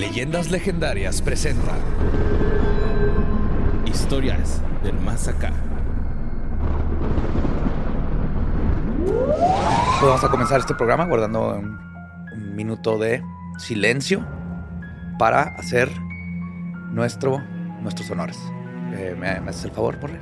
Leyendas Legendarias presenta Historias del Más Acá. Pues vamos a comenzar este programa guardando un, un minuto de silencio para hacer nuestro, nuestros honores. ¿me, haces el favor, porre?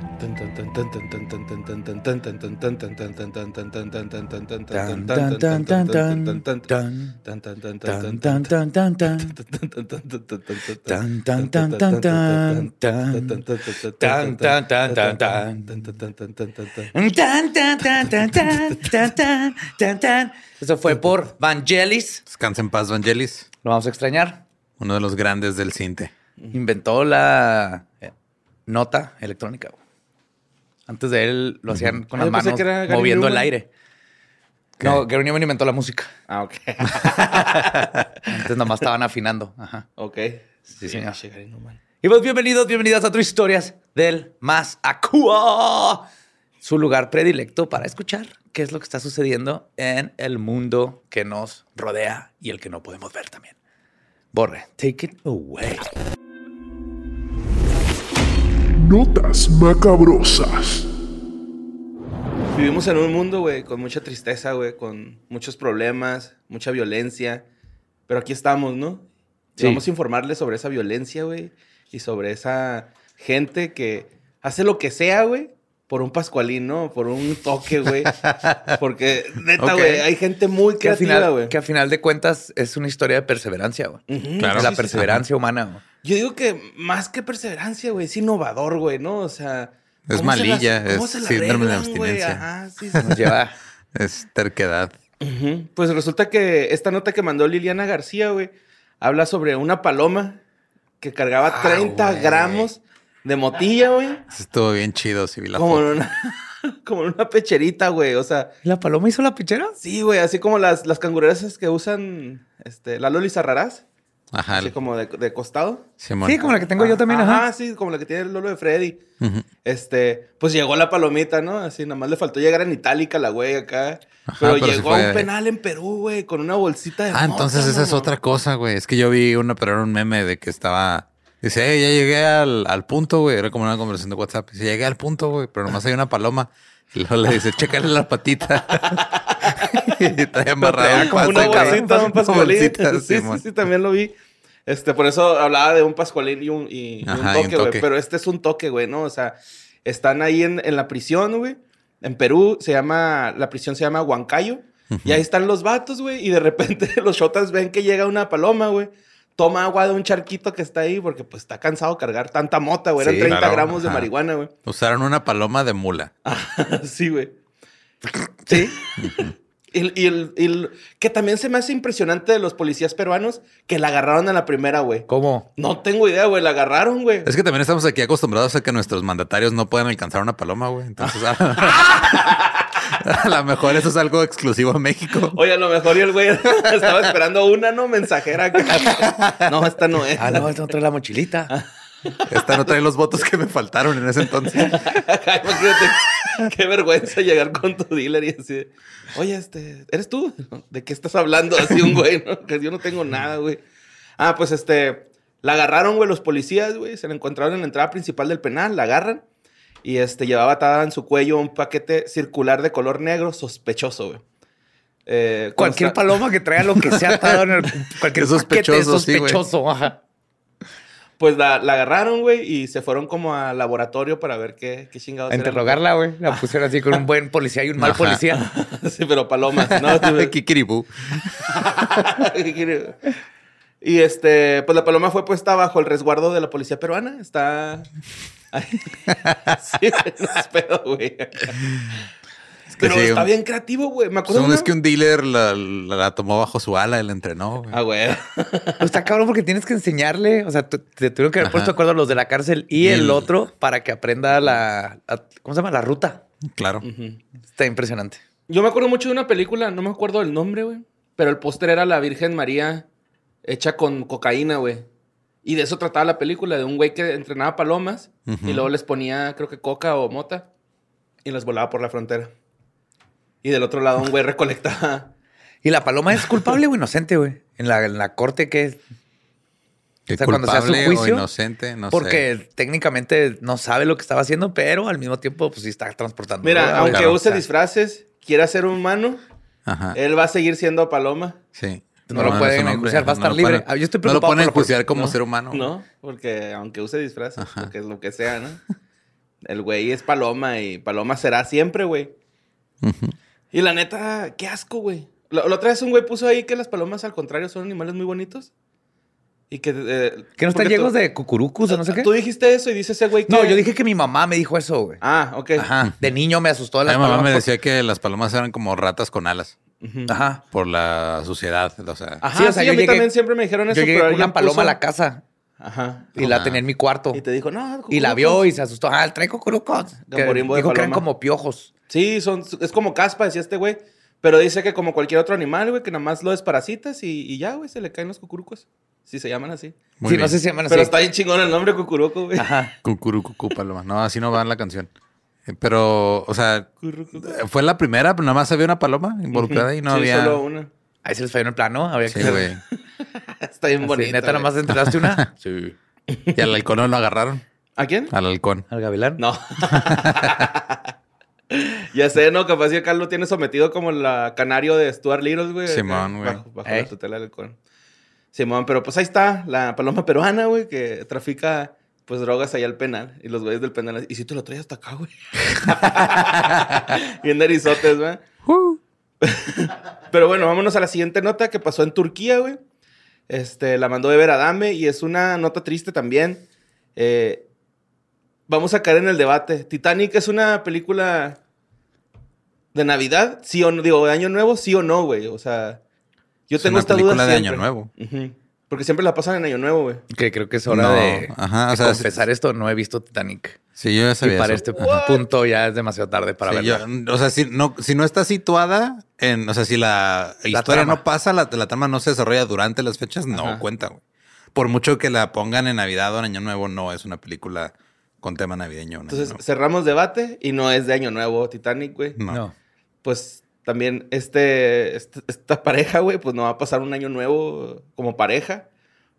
Eso fue por Vangelis. Descansa en paz, Vangelis. Lo vamos a extrañar. Uno de los grandes del cinte. Inventó la nota electrónica. güey. Antes de él lo hacían con Ah, las manos moviendo el aire. No, Gary Newman inventó la música. Ah, ok. Antes nomás estaban afinando. Ajá. ok. Sí, señor. Gary Newman. Y pues bienvenidos, bienvenidas a otras historias del Más Acua. Su lugar predilecto para escuchar qué es lo que está sucediendo en el mundo que nos rodea y el que no podemos ver también. Borre, take it away. Notas macabrosas. Vivimos en un mundo, güey, con mucha tristeza, güey, con muchos problemas, mucha violencia. Pero aquí estamos, ¿no? Y Sí. vamos a informarles sobre esa violencia, güey. Y sobre esa gente que hace lo que sea, güey. Por un pascualín, ¿no? Por un toque, güey. Porque, neta, güey, hay gente muy creativa, güey. que al final de cuentas es una historia de perseverancia, güey. Claro. La sí, sí, sí. perseverancia humana. güey. Yo digo que más que perseverancia, güey, es innovador, güey, ¿no? O sea. Es ¿cómo se las- malilla, cómo es se la síndrome de abstinencia. Ajá, sí. Nos lleva Es terquedad. Pues resulta que esta nota que mandó Liliana García, güey, habla sobre una paloma que cargaba 30 güey. gramos de motilla, güey. Estuvo bien chido, si vi la Como en una, como en una pecherita, güey. O sea, ¿La paloma hizo la pichera? sí, güey, así como las, las cangureras que usan este, la Loli Sarrarás, Ajá. así como de, de costado. Simón. Sí, como la que tengo yo también. Ajá, Ajá. sí, como la que tiene el Lolo de Freddy. Este, pues llegó la palomita, ¿no? Así, nada más le faltó llegar en itálica la güey acá. Ajá, pero, llegó a un penal en Perú, güey, con una bolsita de Ah, entonces esa es otra cosa, güey. Es que yo vi una, pero era un meme de que estaba. Dice, "Hey, ya llegué al, al punto, güey. Era como una conversación de WhatsApp. Dice, llegué al punto, güey, pero nomás hay una paloma. Y luego le dice, chécale la patita. y trae amarrado como una bolsita, un pascualín. sí, sí, sí, también lo vi. Este, por eso hablaba de un pascualín y un, y- Ajá, toque, güey. Pero este es un toque, güey, ¿no? O sea, están ahí en, en la prisión, güey. En Perú se llama, la prisión se llama Huancayo. Y ahí están los vatos, güey. Y de repente los shotas ven que llega una paloma, güey. Toma agua de un charquito que está ahí porque pues está cansado de cargar tanta mota, güey. Eran Sí, 30 claro, gramos de marihuana, güey. Usaron una paloma de mula. sí, güey. Sí. Y, y el, y el- que también se me hace impresionante de los policías peruanos que la agarraron a la primera, güey. ¿Cómo? No tengo idea, güey. La agarraron, güey. Es que también estamos aquí acostumbrados a que nuestros mandatarios no puedan alcanzar una paloma, güey. Entonces, a lo mejor eso es algo exclusivo a México. Oye, a lo mejor y el güey estaba esperando una, ¿no? Mensajera acá. No, esta no es. Ah, no, esta no trae la mochilita. Esta no trae los votos que me faltaron en ese entonces. Imagínate, qué vergüenza llegar con tu dealer y así. de, Oye, este, ¿eres tú? ¿De qué estás hablando? Así un güey, ¿no? Que yo no tengo nada, güey. Ah, pues este, la agarraron, güey, los policías, güey. Se la encontraron en la entrada principal del penal, la agarran. Y este, llevaba atada en su cuello un paquete circular de color negro sospechoso, güey. Eh, Cualquier consta- paloma que traiga lo que sea atado en el cualquier Es sospechoso, paquete es sí, güey. sospechoso. ajá. Pues la, la agarraron, güey, y se fueron como al laboratorio para ver qué, qué chingados A interrogarla, güey. La pusieron así con un buen policía y un mal Ajá. policía. sí, pero palomas, ¿no? Sí, güey. Kikiribú. ¿Qué quiere? y este, pues la paloma fue puesta bajo el resguardo de la policía peruana. Está. sí, no es pedo, güey. Pero sí, está un- bien creativo, güey. Me acuerdo. Una- es que un dealer la, la- la tomó bajo su ala y la entrenó. güey. Ah, güey. Pues está cabrón porque tienes que enseñarle. O sea, te tuvieron que haber Ajá. puesto de acuerdo a los de la cárcel y el El- otro para que aprenda la, la- ¿Cómo se llama? La ruta. Claro. Está impresionante. Yo me acuerdo mucho de una película, no me acuerdo el nombre, güey. Pero el póster era la Virgen María hecha con cocaína, güey. Y de eso trataba la película, de un güey que entrenaba palomas y luego les ponía, creo que coca o mota y las volaba por la frontera. Y del otro lado un güey recolectaba. Y la paloma es culpable o inocente, güey. En la, en la corte que Que O sea, cuando se hace un culpable o juicio, inocente, no sé. Porque técnicamente no sabe lo que estaba haciendo, pero al mismo tiempo, pues sí está transportando. Mira, droga, aunque. O use sea, disfraces, quiera ser humano, Ajá. él va a seguir siendo paloma. Sí. No lo pueden enjuiciar, va a estar libre. pueden- Ah, yo estoy No lo preocupado pueden la- enjuiciar como ¿no? ser humano. No, porque aunque use disfraces, porque es lo que sea, ¿no? El güey es paloma y paloma será siempre, güey. Y la neta, qué asco, güey. La, la otra vez un güey puso ahí que las palomas, al contrario, son animales muy bonitos. Y que... eh, Que no están llenos de cucurucus o no sé qué. Tú dijiste eso y dice ese güey que... No, yo dije que mi mamá me dijo eso, güey. Ah, ok. Ajá. De niño me asustó A las mi mamá me decía que las palomas eran como ratas con alas Ajá. por la suciedad. O sea, Ajá, Sí, sí, o sea, a yo mí llegué- también siempre me dijeron eso, Yo llegué pero con una paloma puso- a la casa Ajá. y la tenía en mi cuarto. Y te dijo, no, Y la vio y se asustó. Ah, trae cucurucos. Que de dijo que eran como piojos. Sí, son, es como caspa, decía este güey. Pero dice que como cualquier otro animal, güey, que nada más lo desparasitas y, y ya, güey, se le caen los cucurucos. Si se llaman así. muy sí, bien. no sé si se llaman así. Pero está bien chingón el nombre cucuruco, güey. Ajá. Cucurucucú, paloma. No, así no va en la canción. Pero, o sea, fue la primera, pero nada más había una paloma involucrada y no Sí, había. solo una. Ahí se les falló en el plano. Había Sí, que güey. Está bien Así, bonita. Neta, nada más entregaste una. sí. Y al halcón no lo agarraron. ¿A quién? Al halcón. Al gavilán. No. ya sé, ¿no? Capaz si acá lo tiene sometido como la canario de Stuart Little, güey. Simón, güey. Bajo, la tutela del halcón. Simón, pero pues ahí está la paloma peruana, güey, que trafica pues drogas allá al penal. Y los güeyes del penal. Y si te lo traes hasta acá, güey. Bien erizotes, güey. Pero bueno, vámonos a la siguiente nota que pasó en Turquía, güey. Este, la mandó Ever Adame y es una nota triste también. Eh, vamos a caer en el debate. Titanic es una película de Navidad, sí o no, digo, de Año Nuevo, sí o no, güey. O sea, yo Es tengo una esta duda película de siempre. Año Nuevo. Ujú. Porque siempre la pasan en Año Nuevo, güey. Que creo que es hora No, de, ajá, o de sea, confesar esto. No he visto Titanic. Sí, yo ya Y sabía para eso. este What? punto ya es demasiado tarde para Sí, verla. yo- o sea, si no, si no está situada en, o sea, si la, historia trama. no pasa, la, la trama no se desarrolla durante las fechas, no Ajá. cuenta, güey. Por mucho que la pongan en Navidad o en Año Nuevo, no es una película con tema navideño. Entonces, Nuevo. cerramos debate y no es de Año Nuevo Titanic, güey. no. No. Pues también este, este- esta pareja, güey, pues no va a pasar un año nuevo como pareja.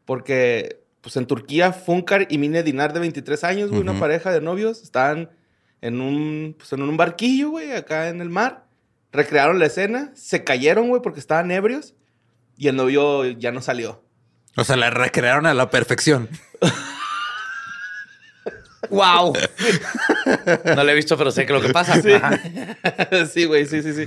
Porque, pues en Turquía, Funkar y Mine Dinar de 23 años, güey, una pareja de novios, estaban en un, pues, en un barquillo, güey, acá en el mar. Recrearon la escena, se cayeron, güey, porque estaban ebrios. Y el novio ya no salió. O sea, la recrearon a la perfección. ¡Wow! no lo he visto, pero sé que lo que pasa. Sí. Güey, sí, sí, sí.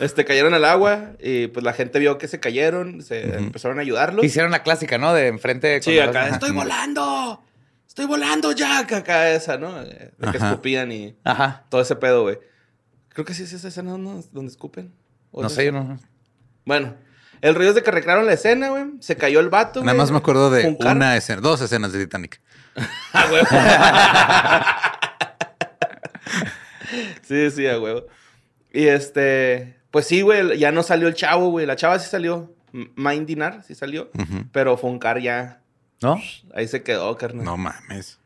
Este, cayeron al agua y pues la gente vio que se cayeron, se empezaron a ayudarlos. Hicieron la clásica, ¿no? De enfrente. Sí, cuando acá, estoy volando. Estoy volando, Jack. Acá esa, ¿no? Eh, De que Ajá. escupían y Ajá. todo ese pedo, güey. Creo que sí es esa escena, ¿no? Donde escupen. ¿O No es sé, esa? yo no. Bueno, el rollo es de que recrearon la escena, güey. Se cayó el vato, Nada güey. más me acuerdo de una escena, dos escenas de Titanic. Ah, güey. sí, sí, a huevo. Y este, pues sí, güey, ya no salió el chavo, güey. La chava sí salió. M- Mind Dinar sí salió. Ujú. Pero Foncar ya, ¿No? ahí se quedó, carnal. No mames.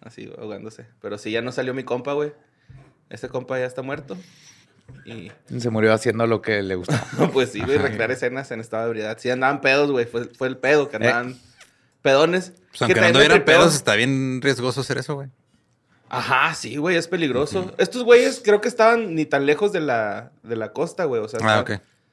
Así, ahogándose. Pero sí, ya no salió mi compa, güey. Este compa ya está muerto. Y Se murió haciendo lo que le gustaba. pues sí, güey, recrear escenas en estado de ebriedad. Sí, andaban pedos, güey. Fue, fue el pedo, que andaban pedones. Pues aunque Que no me tripeo. pedos, está bien riesgoso hacer eso, güey. Ajá, sí, güey, es peligroso. Estos güeyes creo que estaban ni tan lejos de la, de la costa, güey. O sea, Ah,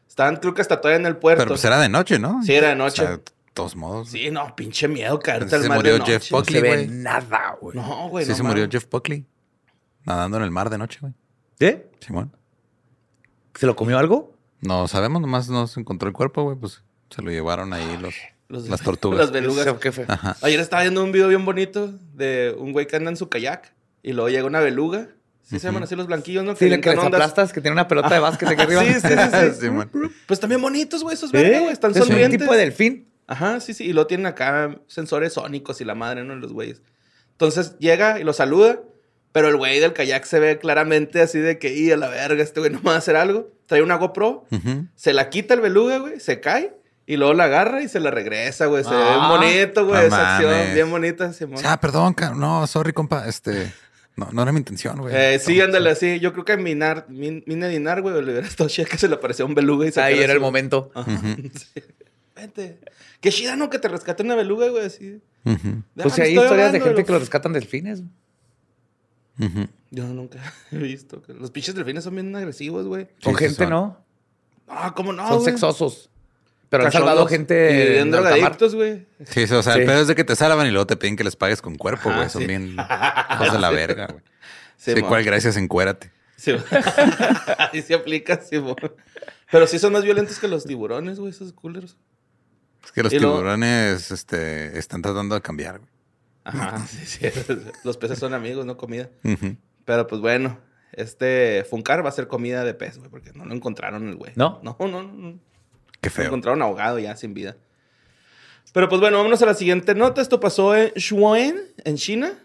estaban, creo que hasta todavía en el puerto. Pero pues era de noche, ¿no? Sí, era de noche. O sea, todos modos. Sí, no, pinche miedo caerte Se al mar murió de noche. Jeff No se ve nada, güey. No, güey, sí, no se murió. Jeff Buckley. Nadando en el mar de noche, güey. ¿Qué? Simón. ¿Se lo comió algo? No sabemos, nomás no se encontró el cuerpo, güey. Pues se lo llevaron ahí los, Los- las tortugas. Las belugas. Ayer estaba viendo un video bien bonito de un güey que anda en su kayak y luego llega una beluga. Sí se llaman así los blanquillos, ¿no? Sí, le que les ondas. aplastas, que tiene una pelota de básquet aquí arriba. Sí, sí, sí, sí. Simón. Pues también bonitos, güey, esos ¿Eh? verdes, güey. Están es un sonrientes. tipo de delfín. Ajá, sí, sí. Y lo tienen acá sensores sónicos y la madre, ¿no? Los güeyes. Entonces llega y lo saluda, pero el güey del kayak se ve claramente así de que, y a la verga, este güey no me va a hacer algo. Trae una GoPro, se la quita el beluga, güey, se cae y luego la agarra y se la regresa, güey. Se ve Ah, bonito, güey, no esa acción bien bonita. Simón. Ah, perdón, no, sorry, compa. Este. No, no era mi intención, güey. Eh, sí, ándale, sí. Yo creo que Minar, Min, Mina Dinar, güey, le hubiera estado chida que se le apareció un beluga y se Ahí era el momento. Ajá. Sí. Vente. Qué chida, ¿no? Que te rescate una beluga, güey, así. Pues Ah, hay historias de gente que lo rescatan delfines. Ujú. Yo nunca he visto. que Los pinches delfines son bien agresivos, güey. Con Sí, gente, son. ¿no? No, ¿cómo no, Son güey? sexosos. Pero han salvado Y gente mar. drogadictos, güey. Sí, o sea, Sí. el pedo es de que te salvan y luego te piden que les pagues con cuerpo, güey. Son sí. bien hijos de la verga, güey. Sí, Sí, mo. cuál gracias, encuérate. Sí. Ahí se aplica, sí, mo. Pero sí son más violentos que los tiburones, güey, esos culeros. Es que los Y tiburones este, están tratando de cambiar, güey. Ajá, sí, sí. Los peces son amigos, no comida. Pero pues bueno, este Funcar va a ser comida de pez, güey, porque no lo encontraron el güey. ¿No? No, no, no. Qué Lo feo. encontraron ahogado ya, sin vida. Pero pues bueno, vámonos a la siguiente nota. Esto pasó en Shuan, en China.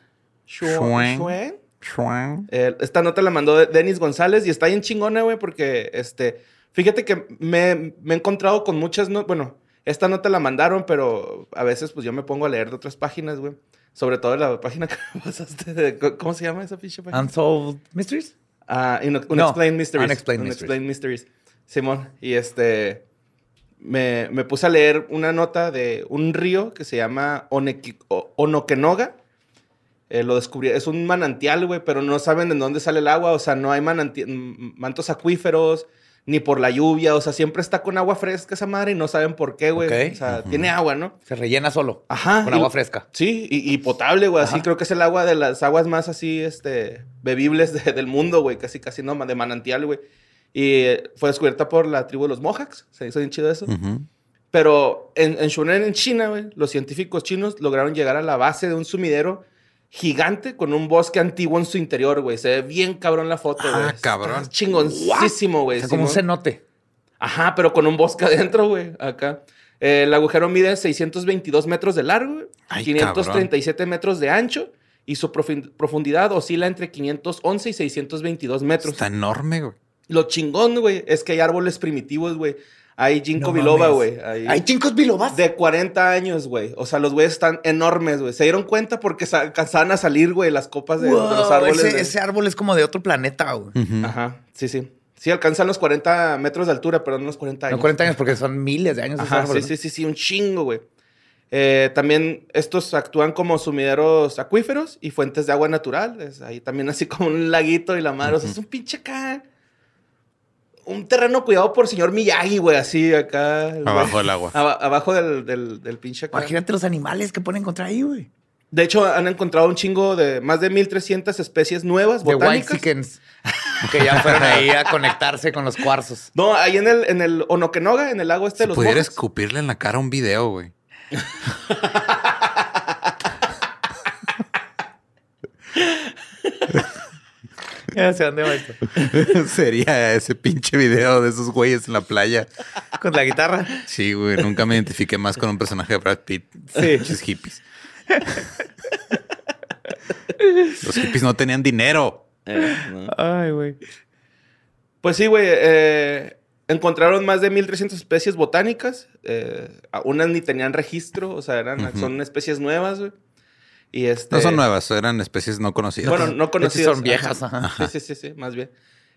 Shuang. Eh, esta nota la mandó Denis González y está bien chingona, güey, porque este, fíjate que me, me he encontrado con muchas notas, bueno, esta nota la mandaron, pero a veces pues yo me pongo a leer de otras páginas, güey. Sobre todo la página que pasaste de, ¿cómo se llama esa pinche página? Unsolved Mysteries. Ah, No, Unexplained Mysteries. Unexplained Unexplained Mysteries. Simón, y este, me, me puse a leer una nota de un río que se llama Oneki- O- Onokenoga. Eh, lo descubrí, es un manantial, güey, pero no saben de dónde sale el agua, o sea, no hay mananti- mantos acuíferos, ni por la lluvia, o sea, siempre está con agua fresca esa madre y no saben por qué, güey. Ok. O sea, tiene agua, ¿no? Se rellena solo. Ajá. Con y- agua fresca. Sí, y, y potable, güey. Así creo que es el agua de las aguas más así, este, bebibles de- del mundo, güey. Casi, casi no, de manantial, güey. Y eh, fue descubierta por la tribu de los Mohawks. Se hizo bien chido eso. Pero en, en Shunen, en China, güey, los científicos chinos lograron llegar a la base de un sumidero gigante con un bosque antiguo en su interior, güey. Se ve bien cabrón la foto, Ah, güey. Está cabrón. Chingoncísimo, O güey. sea, como un cenote. Ajá, pero con un bosque adentro, güey, acá. Eh, el agujero mide 622 metros de largo, güey, Ay, 537 metros de ancho y su profundidad oscila entre 511 y 622 metros. Está enorme, güey. Lo chingón, güey, es que hay árboles primitivos, güey. Hay ginkgo No biloba, güey. Hay, ¿Hay chincos bilobas? de 40 años, güey. O sea, los güeyes están enormes, güey. Se dieron cuenta porque alcanzaban a salir, güey, las copas de, de los Wow, árboles. ese, de- ese árbol es como de otro planeta, güey. Ajá, sí, sí. Sí, alcanzan los 40 metros de altura, pero no los 40 años. No 40 años porque son miles de años ese Ajá, árbol. sí, ¿no? sí, sí, sí, un chingo, güey. Eh, también estos actúan como sumideros acuíferos y fuentes de agua natural. Es ahí también así como un laguito y la madre. O sea, es un pinche acá. Un terreno cuidado por señor Miyagi, güey, así acá. güey. Abajo del agua. Aba- abajo del, del, del pinche acá. Imagínate los animales que pueden encontrar ahí, güey. De hecho, han encontrado un chingo de más de 1300 especies nuevas, De White botánicas. Chickens. que ya fueron ahí a conectarse con los cuarzos. No, ahí en el, en el Onokenoga, en el lago este de Si los pudiera escupirle en la cara un video, güey. Ya sé dónde va esto. Sería ese pinche video de esos güeyes en la playa. Con la guitarra. Sí, güey. Nunca me identifiqué más con un personaje de Brad Pitt. Sí. Pinches hippies. Los hippies no tenían dinero. Eh, no. Ay, güey. Pues sí, güey. eh, encontraron más de 1300 especies botánicas. eh, unas ni tenían registro, o sea, eran, son especies nuevas, güey. Y este. No son nuevas, eran especies no conocidas. Bueno, no conocidas. son viejas, ajá. Sí, sí, sí, sí, más bien.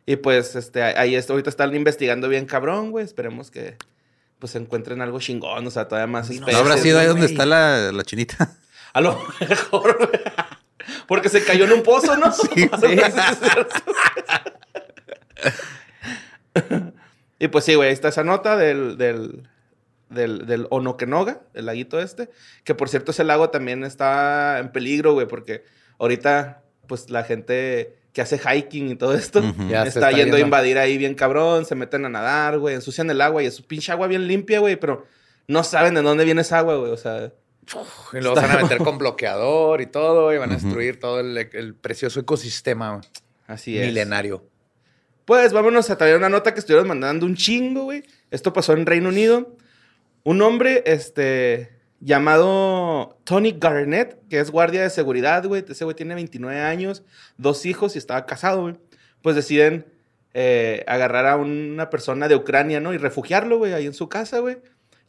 Y pues, este, ahí está, ahorita están investigando bien cabrón, güey. Esperemos que pues encuentren algo chingón, o sea, todavía más especies. ¿No habrá sido ahí donde está la, la chinita? A lo mejor, güey. Porque se cayó en un pozo, ¿no? Sí, y pues sí, güey, ahí está esa nota del, del, del, del Onokenoga, el laguito este. Que por cierto, ese lago también está en peligro, güey, porque ahorita, pues la gente que hace hiking y todo esto, está, está yendo a invadir ahí bien cabrón, se meten a nadar, güey, ensucian el agua y es su pinche agua bien limpia, güey, pero no saben de dónde viene esa agua, güey, o sea. Y luego van a meter con bloqueador y todo, y van a destruir todo el, el precioso ecosistema güey. Así es. milenario. Pues vámonos a traer una nota que estuvieron mandando un chingo, güey. Esto pasó en Reino Unido. Un hombre, este, llamado Tony Garnett, que es guardia de seguridad, güey. Ese güey tiene 29 años, dos hijos y estaba casado, güey. Pues deciden eh, agarrar a una persona de Ucrania, ¿no? Y refugiarlo, güey, ahí en su casa, güey.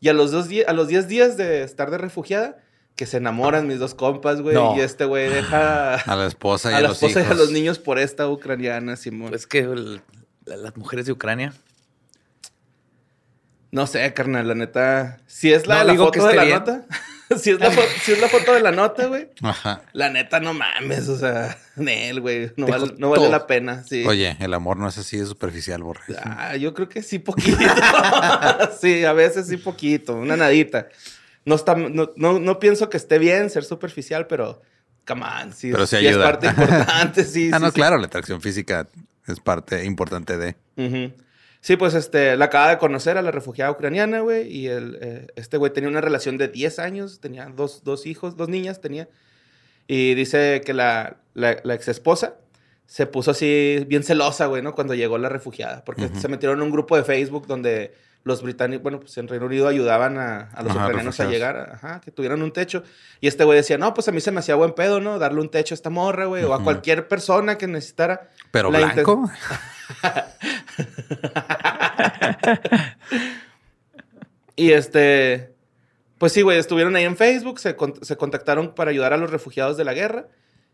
Y a los, dos a los 10 días de estar de refugiada, que se enamoran mis dos compas, güey. No. Y este güey deja A la esposa y a, a la los esposa y a los niños por esta ucraniana, Simón. Es que el- las mujeres de Ucrania. No sé, carnal, la neta. Si es la No de la digo que foto de la bien. nota. si, es la fo- si es la foto de la nota, güey. Ajá. La neta, no mames. O sea, Nel, güey. No, vale, no vale todo. la pena. Sí. Oye, el amor no es así de superficial, borre. Ah, yo creo que sí, poquito. sí, a veces sí, poquito. Una nadita. No, está, no, no, no pienso que esté bien ser superficial, pero, come on, sí, Pero sí sí es ayuda. parte importante, sí. ah, sí, no, sí. claro, la atracción física es parte importante de. Ujú. Sí, pues este, la acaba de conocer a la refugiada ucraniana, güey, y el, eh, este güey tenía una relación de 10 años, tenía dos, dos hijos, dos niñas tenía, y dice que la, la, la ex esposa se puso así bien celosa, güey, ¿no? Cuando llegó la refugiada, porque se metieron en un grupo de Facebook donde los británicos, bueno, pues en Reino Unido ayudaban a, a los Ajá, ucranianos a llegar, ajá, que tuvieran un techo. Y este güey decía, no, pues a mí se me hacía buen pedo, ¿no? Darle un techo a esta morra, güey, o a cualquier persona que necesitara. Pero La blanco. Y este, pues sí, güey, estuvieron ahí en Facebook, se, con- se contactaron para ayudar a los refugiados de la guerra.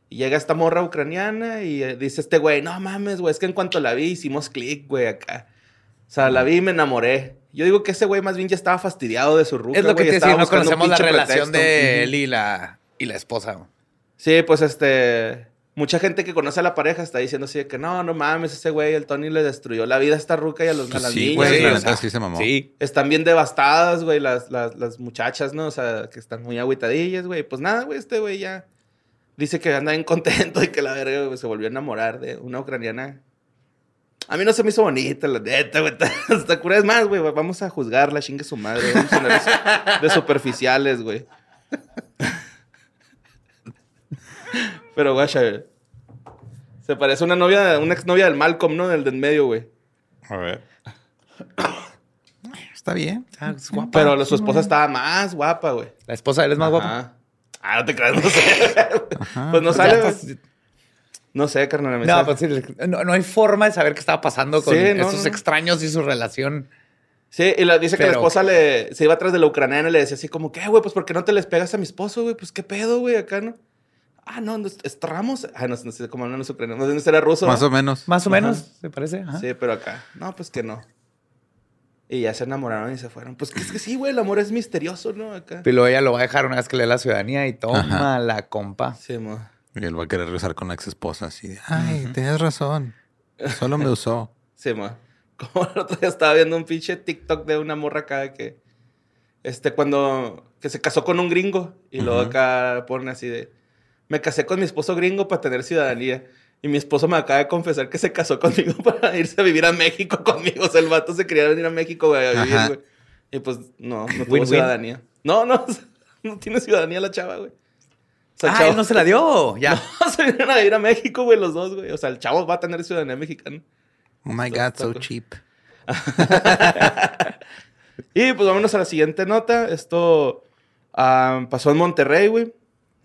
Y llega esta morra ucraniana y eh, dice este güey, no mames, güey, es que en cuanto la vi hicimos clic, güey, acá. O sea, la vi y me enamoré. Yo digo que ese güey más bien ya estaba fastidiado de su ruca, es lo que güey, te estaba decía, no conocemos la relación pretexto. de él y la, y la esposa. Sí, pues este. Mucha gente que conoce a la pareja está diciendo así de que no, no mames, ese güey, el Tony le destruyó la vida a esta ruca y a, los, a Pues las sí, niñas. la o sea, sí se mamó. Sí. Están bien devastadas, güey, las, las, las muchachas, ¿no? O sea, que están muy agüitadillas, güey. Pues nada, güey, este güey ya dice que anda bien contento y que la verga se volvió a enamorar de una ucraniana. A mí no se me hizo bonita, la neta, güey. Hasta cura es más, güey. Vamos a juzgarla, chingue su madre. Vamos a poner de superficiales, güey. Pero, guacha, se parece a una novia, una exnovia del Malcolm, ¿no? Del de en medio, güey. A ver. Está bien. Ah, es guapa. Pero su esposa estaba más guapa, güey. La esposa de él es más guapa. Ajá. Ah, no te creas, no sé. pues no sale, Ya, güey. No sé, carnal. me No, pues sí, no, no hay forma de saber qué estaba pasando con Sí, no, esos no. extraños y su relación. Sí, y la, dice que la Pero- esposa le, se iba atrás de la ucraniana y le decía así como, ¿qué, güey? Pues, ¿por qué no te les pegas a mi esposo, güey? Pues, ¿qué pedo, güey? Acá, ¿no? Ah, no, no, es Ramos. Ah, no, no sé cómo no es ucraniano. No sé si era ruso. Más ¿no? o menos. Más o Ajá. menos, ¿se parece? Ajá. Sí, pero acá. No, pues que no. Y ya se enamoraron y se fueron. Pues que es que sí, güey, el amor es misterioso, ¿no? Acá. Y luego ella lo va a dejar una vez que le dé la ciudadanía y toma Ajá. la compa. Sí, mo. Y él va a querer regresar con la ex esposa así de, ay, tenías razón. Solo me usó. Sí, mo. Como el otro día estaba viendo un pinche TikTok de una morra acá que. Este, cuando. Que se casó con un gringo. Y luego acá pone así de. Me casé con mi esposo gringo para tener ciudadanía. Y mi esposo me acaba de confesar que se casó conmigo para irse a vivir a México conmigo. O sea, el vato se quería venir a México, güey, a vivir, güey. Y pues, no, no tuvo ciudadanía. No, no, no tiene ciudadanía la chava, güey. O sea, Ah, chavo- no se la dio. Ya. se vinieron a vivir a México, güey, los dos, güey. O sea, el chavo va a tener ciudadanía mexicana. Oh my God, so cheap. Y pues vámonos a la siguiente nota. Esto ah, pasó en Monterrey, güey.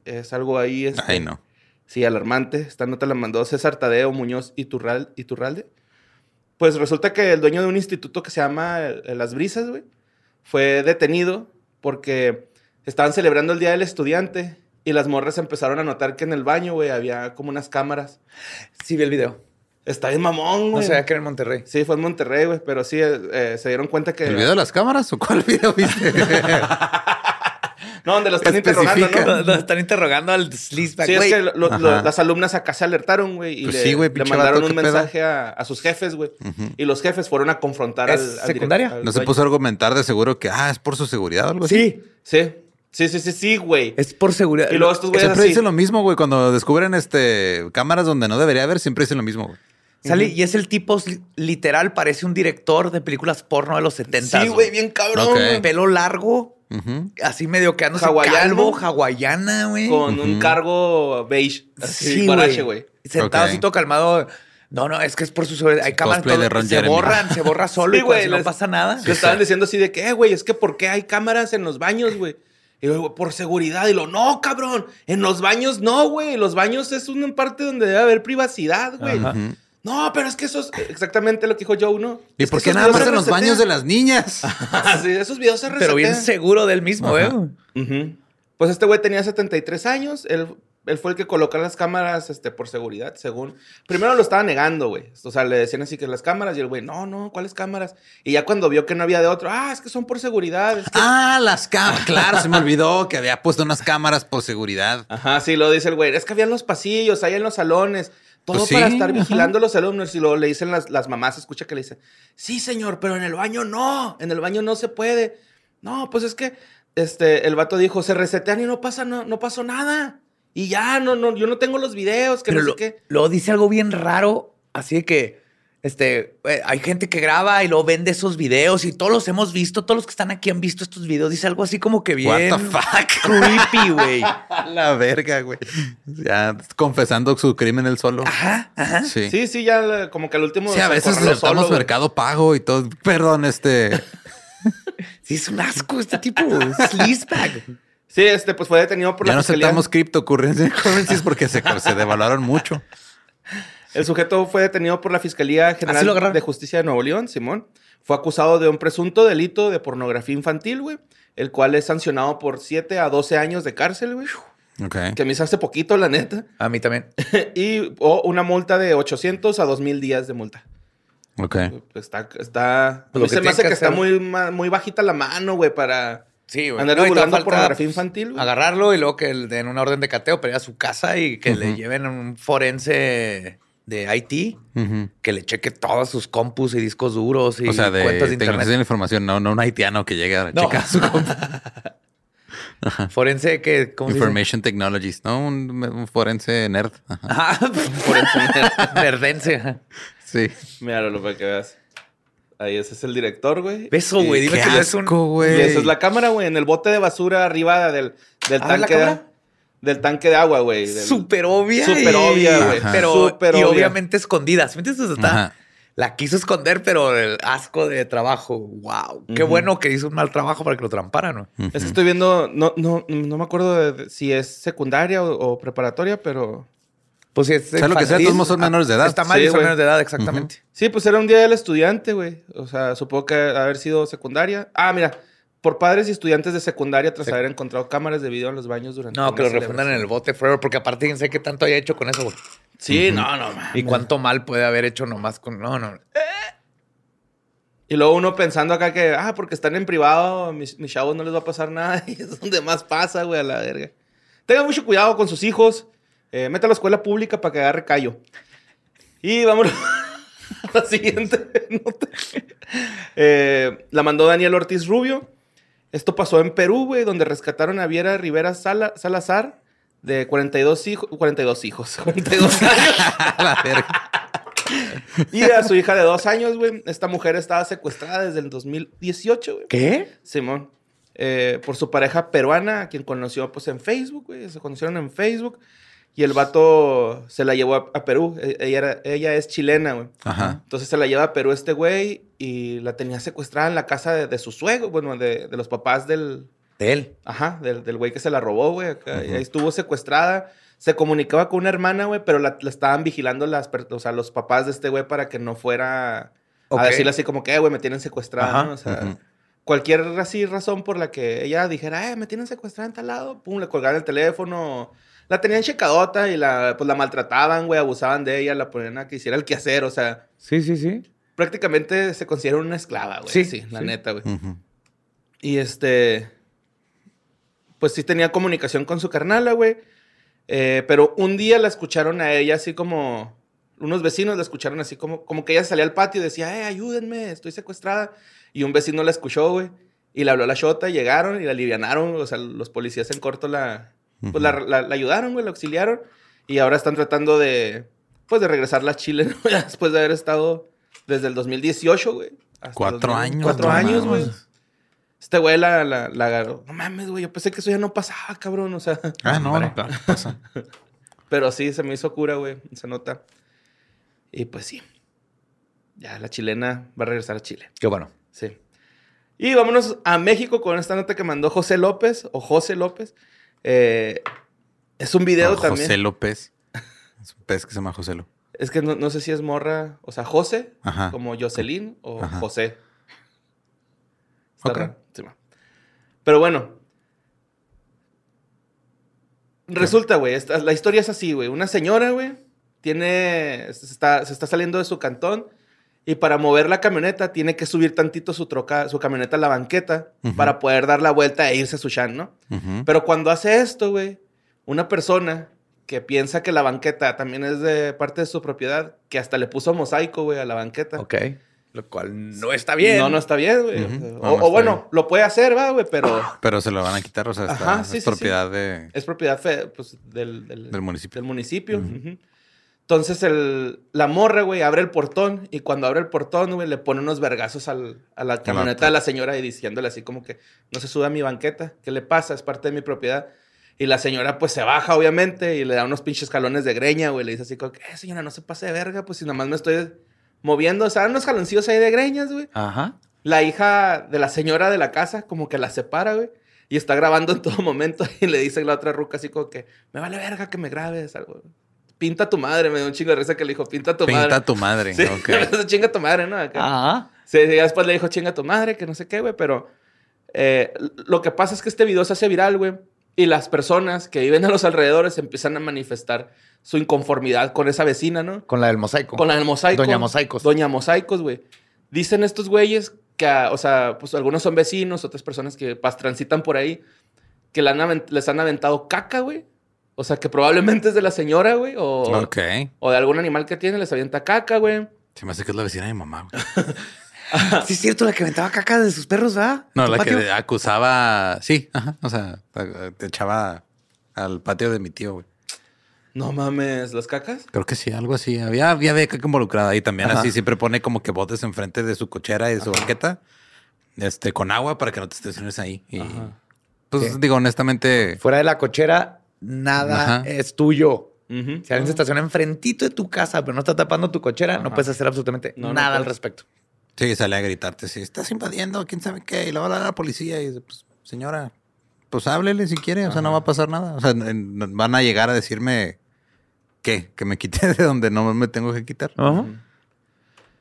Es algo ahí. este, Ay, no. Sí, alarmante. Esta nota la mandó César Tadeo Muñoz Iturral- Iturralde. Pues resulta que el dueño de un instituto que se llama eh, Las Brisas, güey, fue detenido porque estaban celebrando el Día del Estudiante y las morras empezaron a notar que en el baño, güey, había como unas cámaras. Sí, vi el video. Está bien mamón, No güey. sabía que era en Monterrey. Sí, fue en Monterrey, güey, pero sí eh, eh, se dieron cuenta que... ¿El video de las cámaras o cuál video viste? No, donde lo están interrogando. ¿no? No, están interrogando al sleazeback. Sí, es güey. que lo- lo- las alumnas acá se alertaron, güey, y Pues le, sí, mandaron un mensaje a, a sus jefes, güey. Ujú. Y los jefes fueron a confrontar ¿Es al, al secundaria? al ¿No se puso a argumentar de seguro que, ah, es por su seguridad o algo así? Sí, Sí, sí, sí, sí, sí, güey. es por seguridad. Y luego estos güeyes Siempre así. dicen lo mismo, güey. Cuando descubren este cámaras donde no debería haber, siempre dicen lo mismo, güey. Sale, y es el tipo li- literal, parece un director de películas porno de los 70. Sí, güey, bien cabrón, Ok. güey. Pelo largo, así medio quedándose Hawaiano. calvo, hawaiana, güey. Con un cargo beige. Así, Sí, guarache, güey. güey. Sentado Ok. así todo calmado. No, no, es que es por su seguridad. Hay cámaras todo- de Ron se Jeremy. borran, se borra solo Sí, y cuando güey, no pasa nada. Le estaban diciendo así de que, "Eh, güey, es que ¿por qué hay cámaras en los baños, güey? Y luego, por seguridad. Y lo, no, cabrón. En los baños no, güey. Los baños es una parte donde debe haber privacidad, güey. No, pero es que eso es exactamente lo que dijo Joe, ¿no? ¿Y Es por qué nada más en los baños de las niñas? sí, esos videos se resetean. Pero bien seguro del mismo, Ajá. ¿eh? Pues este güey tenía 73 años. Él, él fue el que colocó las cámaras este, por seguridad, según. Primero lo estaba negando, güey. O sea, le decían así que las cámaras. Y el güey, no, no, ¿cuáles cámaras? Y ya cuando vio que no había de otro, ah, es que son por seguridad. es que-". Ah, las cámaras. Claro, se me olvidó que había puesto unas cámaras por seguridad. Ajá, sí, lo dice el güey. Es que había en los pasillos, ahí en los salones. Todo Pues sí, para estar ajá. vigilando a los alumnos. Y luego le dicen las, las mamás, escucha que le dicen, sí, señor, pero en el baño no. En el baño no se puede. No, pues es que este, el vato dijo, se resetean y no pasa, no, no pasó nada. Y ya, no, no, yo no tengo los videos, que Pero no lo, sé qué. luego dice algo bien raro, así de que este, eh, hay gente que graba y luego vende esos videos y todos los hemos visto, todos los que están aquí han visto estos videos. Dice algo así como que bien What the fuck? creepy, güey. La verga, güey. Ya confesando su crimen él solo. Ajá, ajá. Sí. Sí, sí, ya como que al último. Sí, a veces güey. mercado pago y todo. Perdón, este. Sí, es un asco este tipo. Sleazebag. Sí, este, pues fue detenido por ya la no fiscalía. aceptamos cryptocurrencies porque se, se devaloraron mucho. El sujeto fue detenido por la Fiscalía ¿Así lo General de Justicia de Nuevo León, Simón. Fue acusado de un presunto delito de pornografía infantil, güey, el cual es sancionado por 7 a 12 años de cárcel, güey. Ok. Que me hizo hace poquito, la neta. A mí también. y o una multa de 800 a 2000 días de multa. Ok. Está, está. A Pues mí se me hace que que está muy, muy bajita la mano, güey, para Sí, güey. andar No, divulgando pornografía infantil, güey. Agarrarlo y luego que le den una orden de cateo para ir a su casa y que le lleven a un forense de IT que le cheque todos sus compus y discos duros y O sea, de cuentas de tecnología de internet. la información, no, no un haitiano que llega a No. checar su compu. Forense que, ¿cómo se dice? Information Technologies, ¿no? Un, un forense nerd. Ajá. Ajá, forense nerdense. ajá. Sí. Míralo, lo para que veas. Ahí ese es el director, güey. Beso, güey. Dime Qué que es un... Y güey. esa es la cámara, güey, en el bote de basura arriba del, del A ver, ¿la tanque de, del tanque de agua, güey. Súper obvia. Súper y- obvia, güey. Pero, Súper y obvia. obviamente escondida. ¿Sí me entiendes? Está-. La quiso esconder, pero el asco de trabajo. Wow. Qué bueno que hizo un mal trabajo para que lo tramparan, ¿no? Es que estoy viendo, no, no, no me acuerdo de- de si es secundaria o, o preparatoria, pero Pues si es Sea lo que sea, todos son menores de edad. Está mal Sí, y son menores de edad, exactamente. sí, pues era un día del estudiante, güey. O sea, supongo que haber sido secundaria. Ah, mira, por padres y estudiantes de secundaria tras Sí. haber encontrado cámaras de video en los baños durante No, que lo refundan en el bote forever, porque aparte quién sé qué tanto haya hecho con eso, güey. Sí, no, no, man. Y cuánto mal puede haber hecho nomás con. No, no. Y luego uno pensando acá que, ah, porque están en privado, mis, mis chavos no les va a pasar nada. Y es donde más pasa, güey, a la verga. Tengan mucho cuidado con sus hijos. Eh, meta a la escuela pública para que agarre callo. Y vámonos a la siguiente nota. Eh, la mandó Daniel Ortiz Rubio. Esto pasó en Perú, güey, donde rescataron a Viera Rivera Sala- Salazar, de 42 hijos, 42 hijos, 42 años. la verga. Y a su hija de dos años, güey. Esta mujer estaba secuestrada desde el 2018, güey. ¿Qué? Simón. Eh, por su pareja peruana, a quien conoció pues en Facebook, güey. Se conocieron en Facebook. Y el vato se la llevó a, a Perú. E- Ella, era- ella es chilena, güey. Ajá. Entonces se la lleva a Perú este güey y la tenía secuestrada en la casa de, de su suegro, bueno, de, de los papás del, De él. Ajá, del, del güey que se la robó, güey. acá, y Ahí estuvo secuestrada. Se comunicaba con una hermana, güey, pero la, la estaban vigilando las, o sea, los papás de este güey para que no fuera a decirle así como que, "Eh, güey, me tienen secuestrada, Ajá, ¿no? O sea, cualquier así razón por la que ella dijera, eh, me tienen secuestrada en tal lado, pum, le colgaban el teléfono. La tenían checadota y la, pues la maltrataban, güey, abusaban de ella, la ponían a que hiciera el quehacer, o sea, Sí, sí, sí. prácticamente se considera una esclava, güey. Sí, Sí, la sí. neta, güey. Y este. Pues sí tenía comunicación con su carnala, güey. Eh, pero un día la escucharon a ella así como. Unos vecinos la escucharon así como. Como que ella salía al patio y decía, eh, ayúdenme, estoy secuestrada. Y un vecino la escuchó, güey. Y le habló a la shota, llegaron y la alivianaron. O sea, los policías en corto la. Pues la, la- la ayudaron, güey, la auxiliaron. Y ahora están tratando de. Pues de regresarla a Chile, ¿no? Después de haber estado desde el 2018, güey. hasta Cuatro 2000. años, Cuatro no años, güey. Este güey la, la, la agarró. No mames, güey. Yo pensé que eso ya no pasaba, cabrón. O sea. Ah, no, no, claro, pasa. Pero sí, se me hizo cura, güey. Se nota. Y pues sí. Ya la chilena va a regresar a Chile. Qué bueno. Sí. Y vámonos a México con esta nota que mandó José López o José López. Eh, es un video Ah, también. José López. Es un pez que se llama José López. Es que no, no sé si es morra. O sea, José, Ajá. como Jocelyn o Ajá. José. Está. Sí. Pero bueno. Resulta, güey, la historia es así, güey. Una señora, güey, tiene, se está, se está saliendo de su cantón y para mover la camioneta tiene que subir tantito su troca, su camioneta a la banqueta para poder dar la vuelta e irse a su shan, ¿no? Pero cuando hace esto, güey, una persona que piensa que la banqueta también es de parte de su propiedad, que hasta le puso mosaico, güey, a la banqueta. Ok. Lo cual no está bien. No, no está bien, güey. O No, no bueno, bien. lo puede hacer, va, güey, pero Pero se lo van a quitar, o sea, está- Ajá, sí, es sí, propiedad de... es propiedad fe- pues, del, del, Del municipio. del municipio. Entonces el, la morra, güey, abre el portón y cuando abre el portón, güey, le pone unos vergazos al- a la camioneta de la señora y diciéndole así como que no se sube a mi banqueta. ¿Qué le pasa? Es parte de mi propiedad. Y la señora pues se baja, obviamente, y le da unos pinches jalones de greña, güey. Le dice así como que, eh, señora, no se pase de verga, pues si nada más me estoy moviendo. O sea, unos jaloncillos ahí de greñas, güey. Ajá. La hija de la señora de la casa como que la separa, güey. Y está grabando en todo momento y le dice la otra ruca así como que, me vale verga que me grabes algo. Pinta tu madre, me dio un chingo de risa que le dijo, pinta tu Pinta madre. a tu madre. Sí, ok. chinga tu madre, ¿no? Acá. Ajá. Sí, sí, ya después le dijo, chinga tu madre, que no sé qué, güey, pero eh, lo que pasa es que este video se hace viral, güey, y las personas que viven a los alrededores empiezan a manifestar su inconformidad con esa vecina, ¿no? Con la del mosaico. Con la del mosaico. Doña Mosaicos. Doña Mosaicos, güey. Dicen estos güeyes que, ah, o sea, pues algunos son vecinos, otras personas que pas, transitan por ahí, que le han aven- les han aventado caca, güey. O sea, que probablemente es de la señora, güey, o, Ok. o de algún animal que tiene, les avienta caca, güey. Se me hace que es la vecina de mi mamá. güey. Sí, es cierto, la que aventaba caca de sus perros, ¿verdad? No, ¿En tu la patio? que acusaba... Sí, ajá. O sea, te echaba al patio de mi tío, güey. No mames, ¿las cacas? Creo que sí, algo así. Había, había beca involucrada y también Ajá. así siempre pone como que botes enfrente de su cochera y de su banqueta, este, con agua para que no te estaciones ahí. Y, pues Sí. digo, honestamente, Fuera de la cochera, nada Ajá. es tuyo. Si alguien se estaciona enfrentito de tu casa, pero no está tapando tu cochera, no puedes hacer absolutamente No, no nada al respecto. sí, sale a gritarte, si estás invadiendo, quién sabe qué, y le va a hablar a la policía y dice, pues, señora, pues háblele si quiere, o sea, no va a pasar nada. O sea, en- van a llegar a decirme qué, que me quite de donde no me tengo que quitar.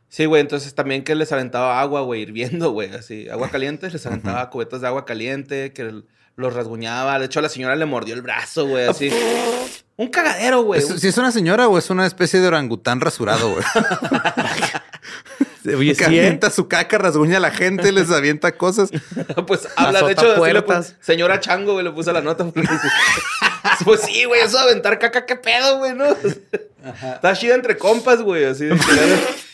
Sí, güey, entonces también que les aventaba agua, güey, hirviendo, güey, así, agua caliente, les aventaba cubetas de agua caliente, que los rasguñaba. De hecho, a la señora le mordió el brazo, güey, así. Un cagadero, güey. ¿Es- ¿Si es una señora o es una especie de orangután rasurado, güey? Oye, que sí, ¿eh? avienta su caca, rasguña a la gente, les avienta cosas. pues habla, de hecho, así le puso- señora Chango, güey, le puso la nota. pues sí, güey, eso de aventar caca, qué pedo, güey, ¿no? Está chida entre compas, güey, así.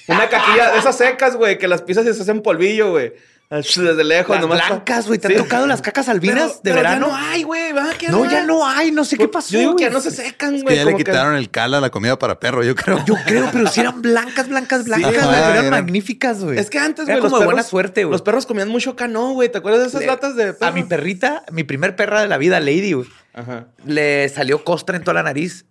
Una caquilla de esas secas, güey, que las pisas y se hacen polvillo, güey. Desde lejos, Las nomás. blancas, güey. ¿Te Sí. han tocado las cacas albinas Pero- de pero verano? Ya no hay, güey, ¿va? ¿Qué No, ya no hay. No sé qué pasó. Yo digo que ya no se secan, Que güey. ya le como que- quitaron el cal a la comida para perro, yo creo. Yo creo, pero si eran blancas, blancas, blancas, güey. ajá, eran eran- magníficas, güey. Es que antes, güey, como los de perros- buena suerte, güey. Los perros comían mucho cano, güey. ¿Te acuerdas de esas Le- latas de A perro? mi perrita, mi primer perra de la vida, Lady, güey, Ajá. le salió costra en toda la nariz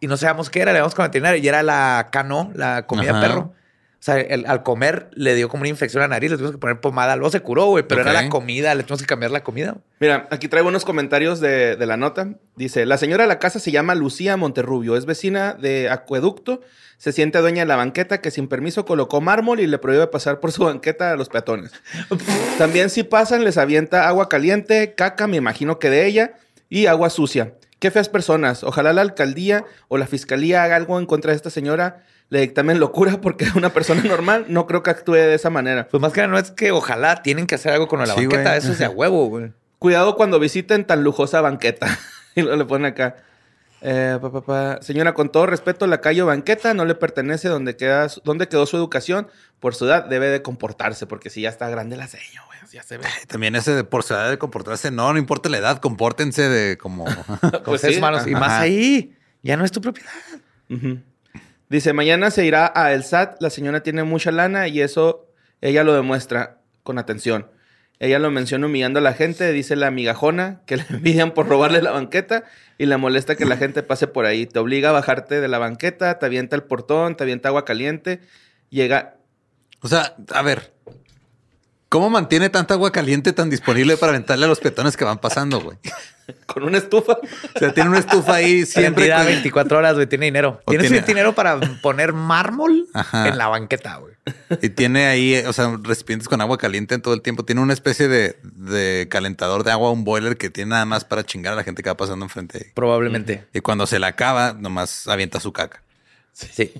y no sabíamos qué era. Le vamos con veterinario y era la cano, la comida Ajá. perro. O sea, el- al comer le dio como una infección a la nariz, le tuvimos que poner pomada. Luego se curó, güey, pero era la comida, le tuvimos que cambiar la comida. Mira, aquí traigo unos comentarios de, de la nota. Dice, la señora de la casa se llama Lucía Monterrubio, es vecina de Acueducto, se siente dueña de la banqueta que sin permiso colocó mármol y le prohíbe pasar por su banqueta a los peatones. También si pasan les avienta agua caliente, caca, me imagino que de ella, y agua sucia. Qué feas personas. Ojalá la alcaldía o la fiscalía haga algo en contra de esta señora, le dictamen locura porque una persona normal no creo que actúe de esa manera. Pues más que nada, no es que ojalá tienen que hacer algo con la Sí, banqueta. güey. Eso es de huevo, güey. Cuidado cuando visiten tan lujosa banqueta. y lo le ponen acá. Eh, pa, pa, pa. Señora, con todo respeto, la calle o banqueta no le pertenece donde, queda, donde quedó su educación. Por su edad debe de comportarse, porque si ya está grande la seño, güey. Ya se ve. También ese de por su edad de comportarse, no, no importa la edad, compórtense de como... Pues seres sí, humanos. Y más ahí, ya no es tu propiedad. Ujú. Dice, mañana se irá a el SAT. La señora tiene mucha lana y eso ella lo demuestra con atención. Ella lo menciona humillando a la gente, dice la migajona, que le envidian por robarle la banqueta y le molesta que la gente pase por ahí. Te obliga a bajarte de la banqueta, te avienta el portón, te avienta agua caliente, llega... O sea, a ver, ¿Cómo mantiene tanta agua caliente tan disponible para aventarle a los peatones que van pasando, güey? Con una estufa. O sea, tiene una estufa ahí siempre. Con- 24 horas, güey. Tiene dinero. Tiene, dinero para poner mármol Ajá. en la banqueta, güey. Y tiene ahí, eh, o sea, recipientes con agua caliente en todo el tiempo. Tiene una especie de, de calentador de agua, un boiler que tiene nada más para chingar a la gente que va pasando enfrente. Probablemente. Y cuando se la acaba, nomás avienta su caca. Sí.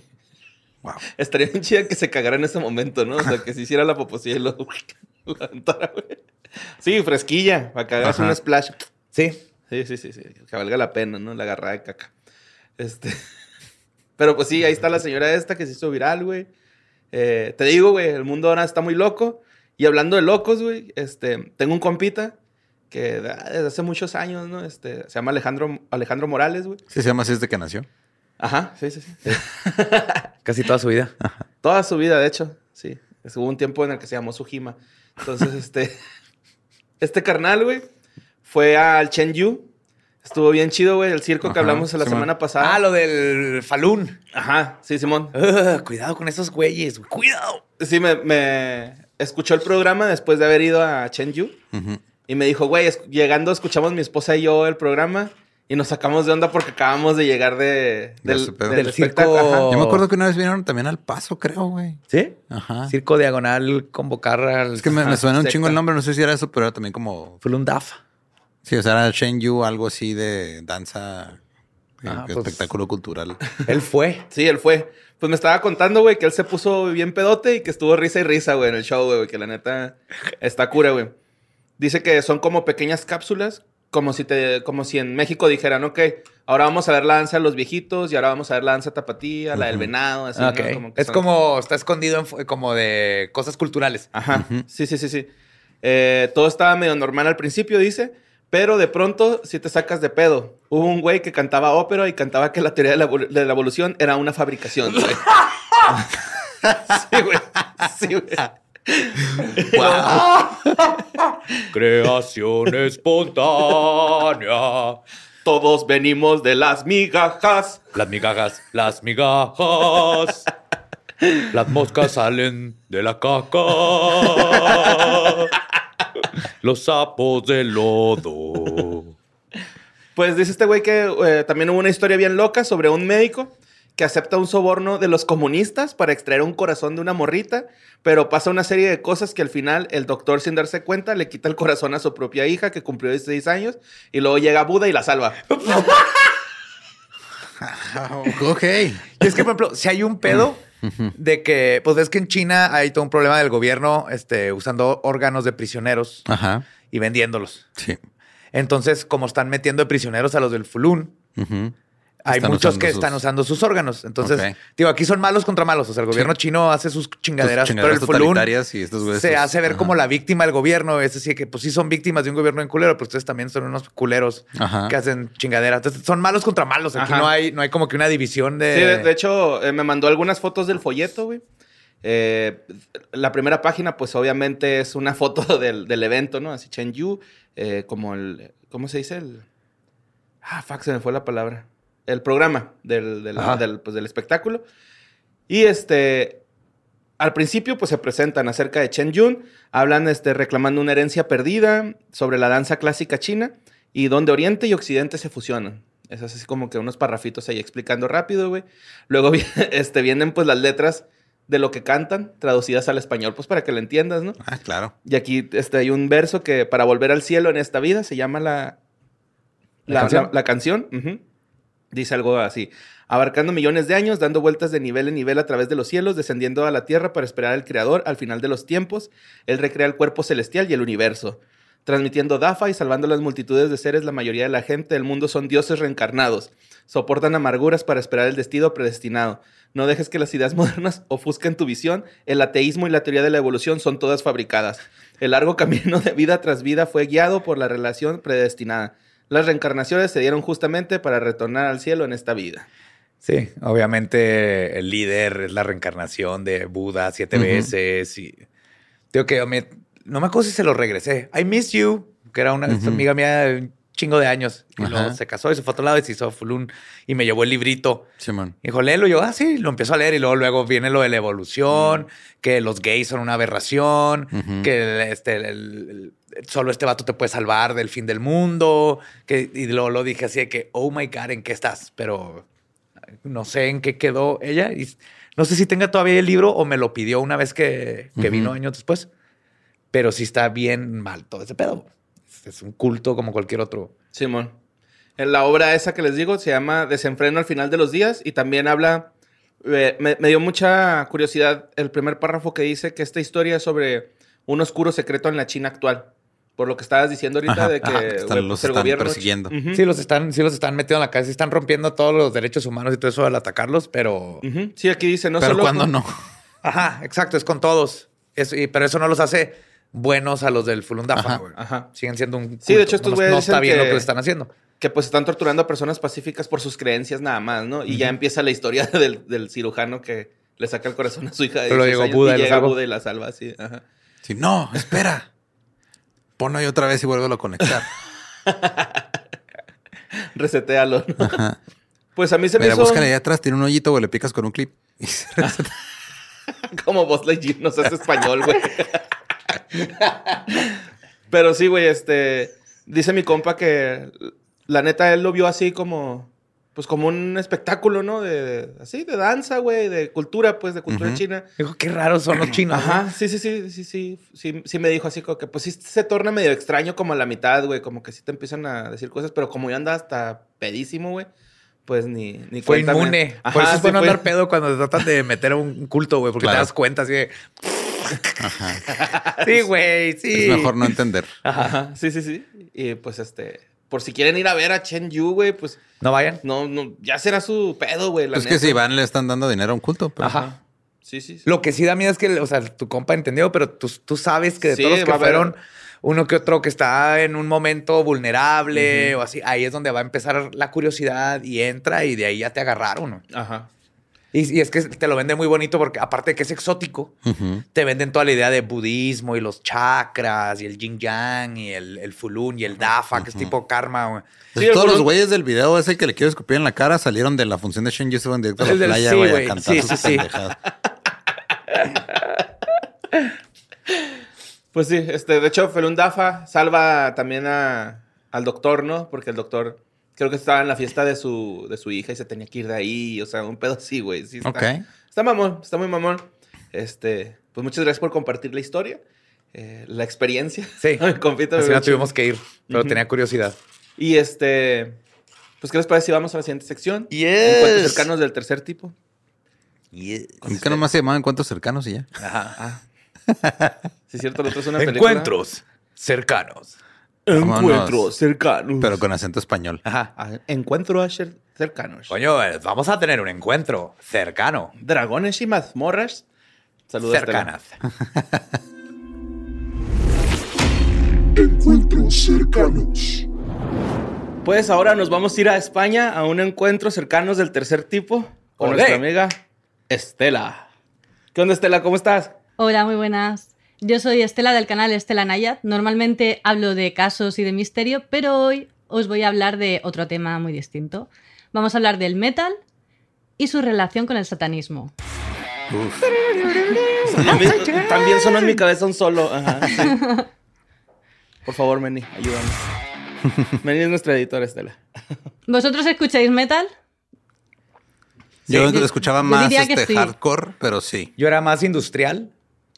Wow. Estaría bien chida que se cagara en ese momento, ¿no? O sea, que se hiciera la poposilla y lo, aventara, güey. Sí, fresquilla, para que hagas un splash. Sí. Sí, sí, sí, sí. Que valga la pena, ¿no? La agarrada de caca. Este. Pero pues sí, ahí está la señora esta que se hizo viral, güey. Eh, te digo, güey, el mundo ahora está muy loco. Y hablando de locos, güey, este, tengo un compita que da- desde hace muchos años, ¿no? Este, se llama Alejandro, Alejandro Morales, güey. Sí, se llama así desde que nació. Ajá, sí, sí, sí. Casi toda su vida. Toda su vida, de hecho, sí. Es- Hubo un tiempo en el que se llamó Sujima. Entonces, este, este carnal, güey, fue al Chenyu. Estuvo bien chido, güey, el circo que Ajá, hablamos la Simón. semana pasada. Ah, lo del Falun. Ajá, sí, Simón. Cuidado con esos güeyes. güey. Cuidado. Sí, me, me escuchó el programa después de haber ido a Chenyu. Ujú. Y me dijo, güey, llegando escuchamos mi esposa y yo el programa. Y nos sacamos de onda porque acabamos de llegar de, De del, circo. Ajá. Yo me acuerdo que una vez vinieron también al paso, creo, güey. ¿Sí? Ajá. Circo diagonal convocar al. Es que me, suena un secta. chingo el nombre, no sé si era eso, pero era también como. Falun Daf. Sí, o sea, era Shen Yu, algo así de danza, eh, Ah, pues- espectáculo cultural. Él fue. Sí, él fue. Pues me estaba contando, güey, que él se puso bien pedote y que estuvo risa y risa, güey, en el show, güey, que la neta está cura, güey. Dice que son como pequeñas cápsulas, como si te, como si en México dijeran, ok, ahora vamos a ver la danza de los viejitos y ahora vamos a ver la danza tapatía, la del venado, así, ¿no? Ok. Como que es son- como, está escondido en como de cosas culturales. Ajá, sí, sí, sí, sí. Eh, todo estaba medio normal al principio, dice, pero de pronto si te sacas de pedo. Hubo un güey que cantaba ópera y cantaba que la teoría de la, de la evolución era una fabricación, güey. sí, güey. Sí, güey. Creación espontánea. Todos venimos de las migajas. Las migajas, las migajas. Las moscas salen de la caca. Los sapos de lodo. Pues dice este güey que eh, también hubo una historia bien loca sobre un médico que acepta un soborno de los comunistas para extraer un corazón de una morrita, pero pasa una serie de cosas que al final el doctor, sin darse cuenta, le quita el corazón a su propia hija que cumplió 16 años y luego llega Buda y la salva. ok. Y es que, por ejemplo, si hay un pedo de que, pues ves que en China hay todo un problema del gobierno este, usando órganos de prisioneros Ajá. y vendiéndolos. Sí. Entonces, como están metiendo de prisioneros a los del Fulun. Hay Están muchos que sus- están usando sus órganos. Entonces, Ok. digo, aquí son malos contra malos. O sea, el gobierno chino hace sus chingaderas, Sus chingaderas pero el totalitarias y estos güeyes, se pues, hace ver ajá. como la víctima del gobierno. Es decir, que pues sí son víctimas de un gobierno en culero, pero ustedes también son unos culeros Ajá. que hacen chingaderas. Entonces, son malos contra malos. Aquí Ajá. no hay, no hay como que una división de... Sí, de, de hecho, eh, me mandó algunas fotos del folleto, güey. Eh, la primera página, pues obviamente es una foto del, del evento, ¿no? Así Chen Yu, eh, como el. ¿Cómo se dice? El. Ah, fuck, se me fue la palabra. El programa del, del, pues, del espectáculo. Y este. Al principio, pues se presentan acerca de Chen Yun, hablan este, reclamando una herencia perdida sobre la danza clásica china y donde Oriente y Occidente se fusionan. Es así como que unos parrafitos ahí explicando rápido, güey. Luego este, vienen pues las letras de lo que cantan, traducidas al español, pues para que lo entiendas, ¿no? Ah, claro. Y aquí este, hay un verso que para volver al cielo en esta vida se llama la, ¿La la, canción? la- la canción. ujú. Dice algo así. Abarcando millones de años, dando vueltas de nivel en nivel a través de los cielos, descendiendo a la tierra para esperar al Creador al final de los tiempos. Él recrea el cuerpo celestial y el universo. Transmitiendo Dafa y salvando las multitudes de seres, la mayoría de la gente del mundo son dioses reencarnados. Soportan amarguras para esperar el destino predestinado. No dejes que las ideas modernas ofusquen tu visión. El ateísmo y la teoría de la evolución son todas fabricadas. El largo camino de vida tras vida fue guiado por la relación predestinada. Las reencarnaciones se dieron justamente para retornar al cielo en esta vida. Sí, obviamente el líder es la reencarnación de Buda siete veces y digo que me- no me acuerdo si se lo regresé. I miss you, que era una amiga mía chingo de años. Y luego se casó y se fue a otro lado y se hizo Fulun y me llevó el librito. Simón. Y dijo, léelo. Y yo, ah, sí, lo empiezo a leer. Y luego, luego viene lo de la evolución, que los gays son una aberración, que este, el- el- solo este vato te puede salvar del fin del mundo. Que, y luego lo dije así de que, oh my God, ¿en qué estás? Pero no sé en qué quedó ella. Y no sé si tenga todavía el libro o me lo pidió una vez que, que vino años después. Pero sí está bien mal todo ese pedo. Es- Es un culto como cualquier otro. Simón. En la obra esa que les digo se llama Desenfreno al final de los días y también habla, eh, me, me dio mucha curiosidad el primer párrafo que dice que esta historia es sobre un oscuro secreto en la China actual. Por lo que estabas diciendo ahorita Ajá, de que ajá, están- güey, los pues, el están gobierno- persiguiendo. Sí, los están, sí los están metiendo en la sí están rompiendo todos los derechos humanos y todo eso al atacarlos, pero... Sí, aquí dice, no Pero solo... cuando no. Ajá, exacto, es con todos. Es- y- pero eso no los hace buenos a los del Fulundafa, Ajá. güey. Ajá. Siguen siendo un Sí, de culto. hecho, estos güeyes No está bien lo que- están haciendo. que pues están torturando a personas pacíficas por sus creencias nada más, ¿no? Y ya empieza la historia del, del cirujano que le saca el corazón a su hija de Pero 16 llegó Buda y y lo llega. Buda y la salva así. Ajá. Sí, no, espera. Ponlo ahí otra vez y vuelve a conectar. Resetealo, ¿no? Ajá. Pues a mí se me Mira, hizo búscale ahí atrás, tiene un hoyito, güey, le picas con un clip. Y se reseta. como Buzz Lightyear, no seas español, güey. Pero sí, güey, este... Dice mi compa que la neta él lo vio así como... Pues como un espectáculo, ¿no? De, de- así, de danza, güey, de cultura, pues, de cultura china. Dijo, qué raros son los chinos. Ajá, sí, sí, sí, sí, sí, sí, sí me dijo así como que pues sí se torna medio extraño como a la mitad, güey, como que sí te empiezan a decir cosas, pero como yo andaba hasta pedísimo, güey, pues ni, ni Fue inmune. Ajá, Por eso es bueno fue- andar pedo cuando te tratan de meter a un culto, güey, porque Claro. te das cuenta así de... Sí, güey, sí. Es mejor no entender. Ajá, sí, sí, sí. Y pues este, por si quieren ir a ver a Chen Yu, güey, pues No vayan. no, no, ya será su pedo, güey, la Pues que neta. si van, le están dando dinero a un culto. Pero... Ajá. Sí, sí, sí. Lo que sí da miedo es que, o sea, tu compa entendió, pero tú, tú sabes que de Sí, todos los que haber- fueron, uno que otro que está en un momento vulnerable o así, ahí es donde va a empezar la curiosidad y entra y de ahí ya te agarraron. ¿no? Ajá. Y, y es que te lo vende muy bonito porque aparte de que es exótico, Ujú. te venden toda la idea de budismo y los chakras y el yin yang y el, el fulun y el dafa, que es tipo karma. güey. Pues Sí, todos los algunos- güeyes del video ese que le quiero escupir en la cara salieron de la función de Shen Yu, se fueron directo a la del- playa, sí, güey, a cantar Sí, sus sí, sí. pendejadas. Pues sí, este, de hecho, Felun Dafa salva también a, al doctor, ¿no? Porque el doctor creo que estaba en la fiesta de su, de su hija y se tenía que ir de ahí. O sea, un pedo así, güey. Sí, está, Ok. Está mamón, está muy mamón. Este, pues muchas gracias por compartir la historia, eh, la experiencia. Sí. Me Así no tuvimos que ir, pero tenía curiosidad. Y este, pues, ¿qué les parece si vamos a la siguiente sección? Yes. Encuentros cercanos del tercer tipo. ¿Con qué nomás se llamaban encuentros cercanos y ya? Ajá. Ah. Sí, es cierto, el otro es una película. Encuentros cercanos. Vámonos. cercanos. Pero con acento español. Ajá. Encuentros cer- cercanos. Coño, eh, vamos a tener un encuentro cercano. Dragones y mazmorras. Saludos. Cercanas. Encuentros cercanos. Pues ahora nos vamos a ir a España a un encuentro cercanos del tercer tipo con Olé. nuestra amiga Estela. ¿Qué onda, Estela? ¿Cómo estás? Hola, muy buenas. Yo soy Estela del canal Estela Nayat. Normalmente hablo de casos y de misterio, pero hoy os voy a hablar de otro tema muy distinto. Vamos a hablar del metal y su relación con el satanismo. También, también sonó en mi cabeza un solo. Ajá, sí. Por favor, Meni, ayúdanos. Meni es nuestra editora, Estela. ¿Vosotros escucháis metal? Yo yo- escuchaba más este sí. hardcore, pero sí. Yo era más industrial,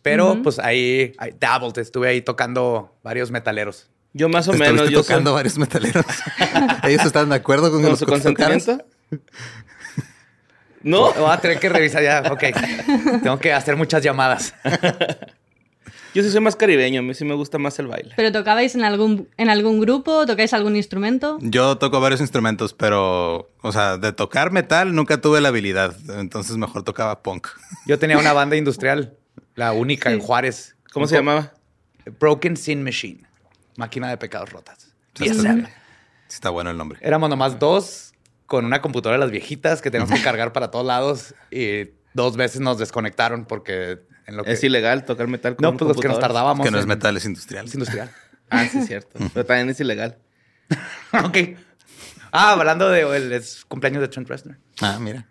pero pues ahí, ahí dabbled, estuve ahí tocando varios metaleros. Yo más o Estuviste menos. Yo soy- tocando varios metaleros. Ellos están de acuerdo con, que con los su consentimiento. No, Voy a tener que revisar ya. Ok. Tengo que hacer muchas llamadas. yo sí soy más caribeño. A mí sí me gusta más el baile. ¿Pero tocabais en algún, en algún grupo? ¿Tocáis algún instrumento? Yo toco varios instrumentos, pero, o sea, de tocar metal nunca tuve la habilidad. Entonces mejor tocaba punk. Yo tenía una banda industrial, la única en. Juárez. ¿Cómo se llamaba? Broken Sin Machine. Máquina de pecados rotas. Sí, está, está bueno el nombre. Éramos nomás dos con una computadora de las viejitas que teníamos que cargar para todos lados y dos veces nos desconectaron porque en lo que... Es ilegal tocar metal con no, pues los que nos tardábamos. Que no es en- metal, es industrial. Es industrial. Ah, sí, es cierto. Pero también es ilegal. ok. Ah, hablando de el es cumpleaños de Trent Reznor. Ah, mira.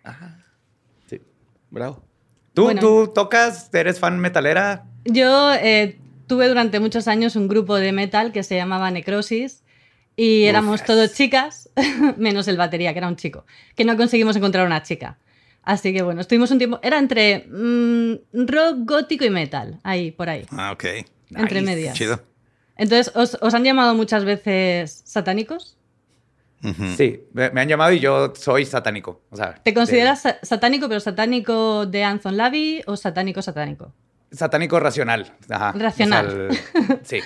Sí. Bravo. ¿Tú, Bueno. tú tocas? ¿Eres fan metalera? Yo eh, tuve durante muchos años un grupo de metal que se llamaba Necrosis y éramos Ufas. todos chicas, menos el batería, que era un chico, que no conseguimos encontrar una chica. Así que bueno, estuvimos un tiempo, era entre mm, rock gótico y metal, ahí, por ahí, Ah, ok. entre medias. Chido. Entonces, ¿os, os han llamado muchas veces satánicos? Sí, me, han llamado y yo soy satánico. O sea, ¿Te de- consideras sa- satánico, pero satánico de Anton Lavi o satánico satánico? satánico racional. Ajá. Racional. O sea, el- sí.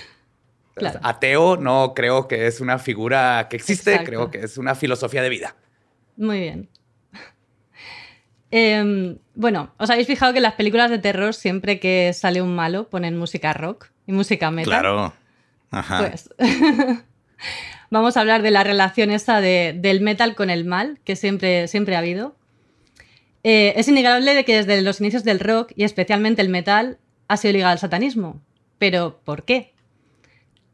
Claro. Ateo no creo que es una figura que existe, Exacto. creo que es una filosofía de vida. Muy bien. Em, bueno, ¿os habéis fijado que en las películas de terror siempre que sale un malo ponen música rock y música metal? Claro. Ajá. Pues vamos a hablar de la relación de- del metal con el mal, que siempre, siempre ha habido. Eh, es innegable de que desde los inicios del rock, y especialmente el metal, ha sido ligado al satanismo. Pero, ¿por qué?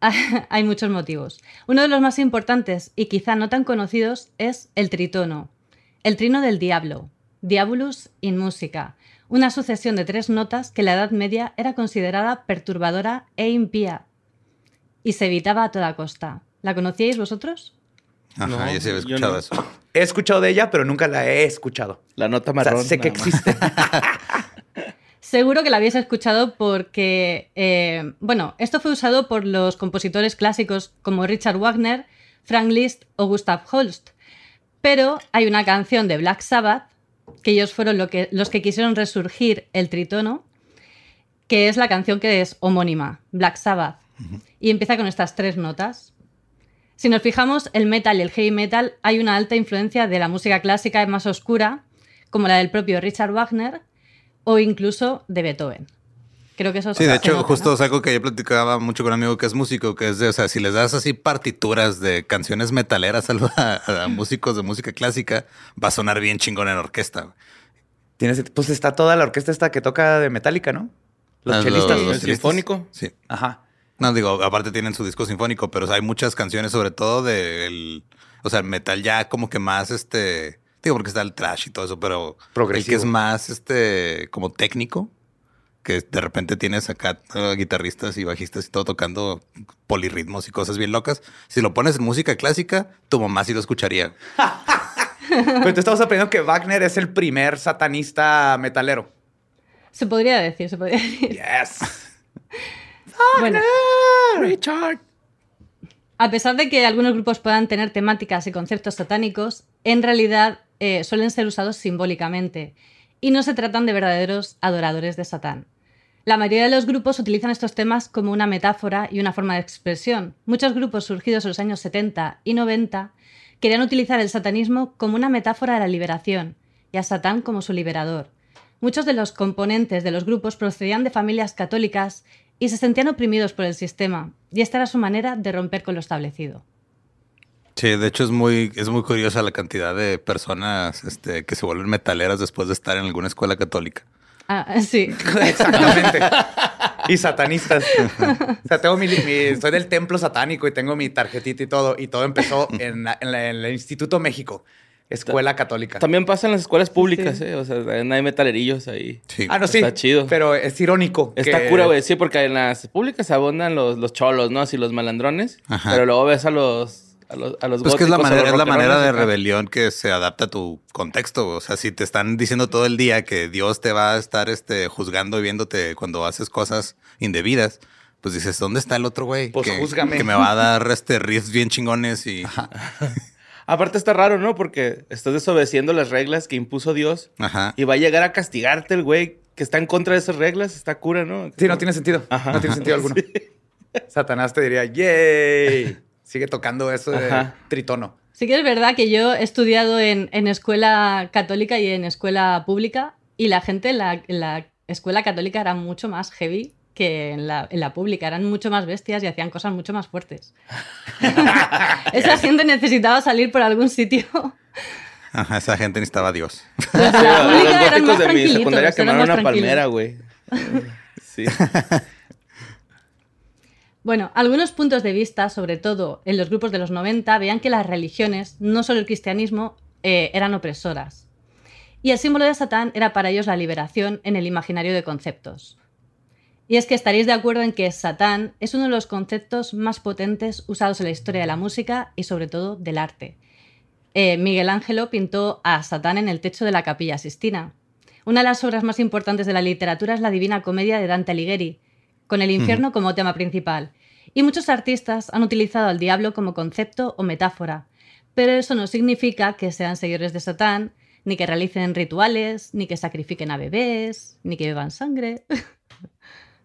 Hay muchos motivos. Uno de los más importantes y quizá no tan conocidos es el tritono, el trino del diablo, Diabolus in musica, una sucesión de tres notas que en la Edad Media era considerada perturbadora e impía y se evitaba a toda costa. ¿La conocíais vosotros? Ajá, No, yo sí había escuchado no. eso. He escuchado de ella, pero nunca la he escuchado. La nota O sea, marrón. sé que existe. Seguro que la habéis escuchado porque, eh, bueno, esto fue usado por los compositores clásicos como Richard Wagner, Frank Liszt o Gustav Holst. Pero hay una canción de Black Sabbath, que ellos fueron lo que- los que quisieron resurgir el tritono, que es la canción que es homónima, Black Sabbath, y empieza con estas tres notas. Si nos fijamos, el metal y el heavy metal hay una alta influencia de la música clásica más oscura, como la del propio Richard Wagner, o incluso de Beethoven. Creo que eso Sí, de hecho, nota, justo ¿no? es algo que yo platicaba mucho con un amigo que es músico, que es de, o sea, si les das así partituras de canciones metaleras a, a- a músicos de música clásica, va a sonar bien chingón en orquesta. Tienes, pues está toda la orquesta esta que toca de Metallica, ¿no? Los Ah, chelistas. los- sinfónico. Sí. Ajá. No, digo, aparte tienen su disco sinfónico, pero hay muchas canciones, sobre todo del, o sea, el metal ya como que más, este, digo, porque está el trash y todo eso, pero el Progresivo. que es más, este, como técnico, que de repente tienes acá eh, guitarristas y bajistas y todo tocando polirritmos y cosas bien locas. Si lo pones en música clásica, tu mamá sí lo escucharía. Pero te estamos aprendiendo que Wagner es el primer satanista metalero. Se podría decir, se podría decir. Yes. Bueno, Richard. a pesar de que algunos grupos puedan tener temáticas y conceptos satánicos, en realidad eh, suelen ser usados simbólicamente y no se tratan de verdaderos adoradores de Satán. La mayoría de los grupos utilizan estos temas como una metáfora y una forma de expresión. Muchos grupos surgidos en los años 70 y 90 querían utilizar el satanismo como una metáfora de la liberación y a Satán como su liberador. Muchos de los componentes de los grupos procedían de familias católicas y se sentían oprimidos por el sistema, y esta era su manera de romper con lo establecido. Sí, de hecho es muy, es muy curiosa la cantidad de personas este, que se vuelven metaleras después de estar en alguna escuela católica. Ah, sí. Exactamente. y satanistas. O sea, tengo mi, mi- soy del templo satánico y tengo mi tarjetita y todo. Y todo empezó en, la- en la- en el Instituto México, escuela católica. También pasa en las escuelas públicas, Sí. ¿eh? O sea, hay metalerillos ahí. Sí. Ah, no, sí. Está chido. Pero es irónico. Está que- cura, güey. Sí, porque en las públicas abundan los, los cholos, ¿no? Así los malandrones. Ajá. Pero luego ves a los a los, a los Pues que es la manera, es la manera de rebelión que se adapta a tu contexto. O sea, si te están diciendo todo el día que Dios te va a estar este, juzgando y viéndote cuando haces cosas indebidas, pues dices, ¿dónde está el otro güey? Pues que, júzgame. que me va a dar este riffs bien chingones y... Aparte está raro, ¿no? Porque estás desobedeciendo las reglas que impuso Dios Ajá. y va a llegar a castigarte el güey que está en contra de esas reglas. Está cura, ¿no? Sí, no tiene sentido. Ajá. No tiene sentido alguno. Satanás te diría, ¡yay! Sigue tocando eso de Ajá. tritono. Sí que es verdad que yo he estudiado en, en escuela católica y en escuela pública y la gente en la, en la escuela católica era mucho más heavy que en la, en la pública. Eran mucho más bestias y hacían cosas mucho más fuertes. Esa gente necesitaba salir por algún sitio. Ajá, esa gente necesitaba a Dios. Los de Sí, la los eran góticos más de mi secundaria quemaron una palmera, güey. Sí. Bueno, algunos puntos de vista, sobre todo en los grupos de los 90, veían que las religiones, no solo el cristianismo, eh, eran opresoras. Y el símbolo de Satán era para ellos la liberación en el imaginario de conceptos. Y es que estaréis de acuerdo en que Satán es uno de los conceptos más potentes usados en la historia de la música y sobre todo del arte. Eh, Miguel Ángelo pintó a Satán en el techo de la capilla Sistina. Una de las obras más importantes de la literatura es la Divina Comedia de Dante Alighieri, con el infierno como tema principal. Y muchos artistas han utilizado al diablo como concepto o metáfora, pero eso no significa que sean seguidores de Satán, ni que realicen rituales, ni que sacrifiquen a bebés, ni que beban sangre.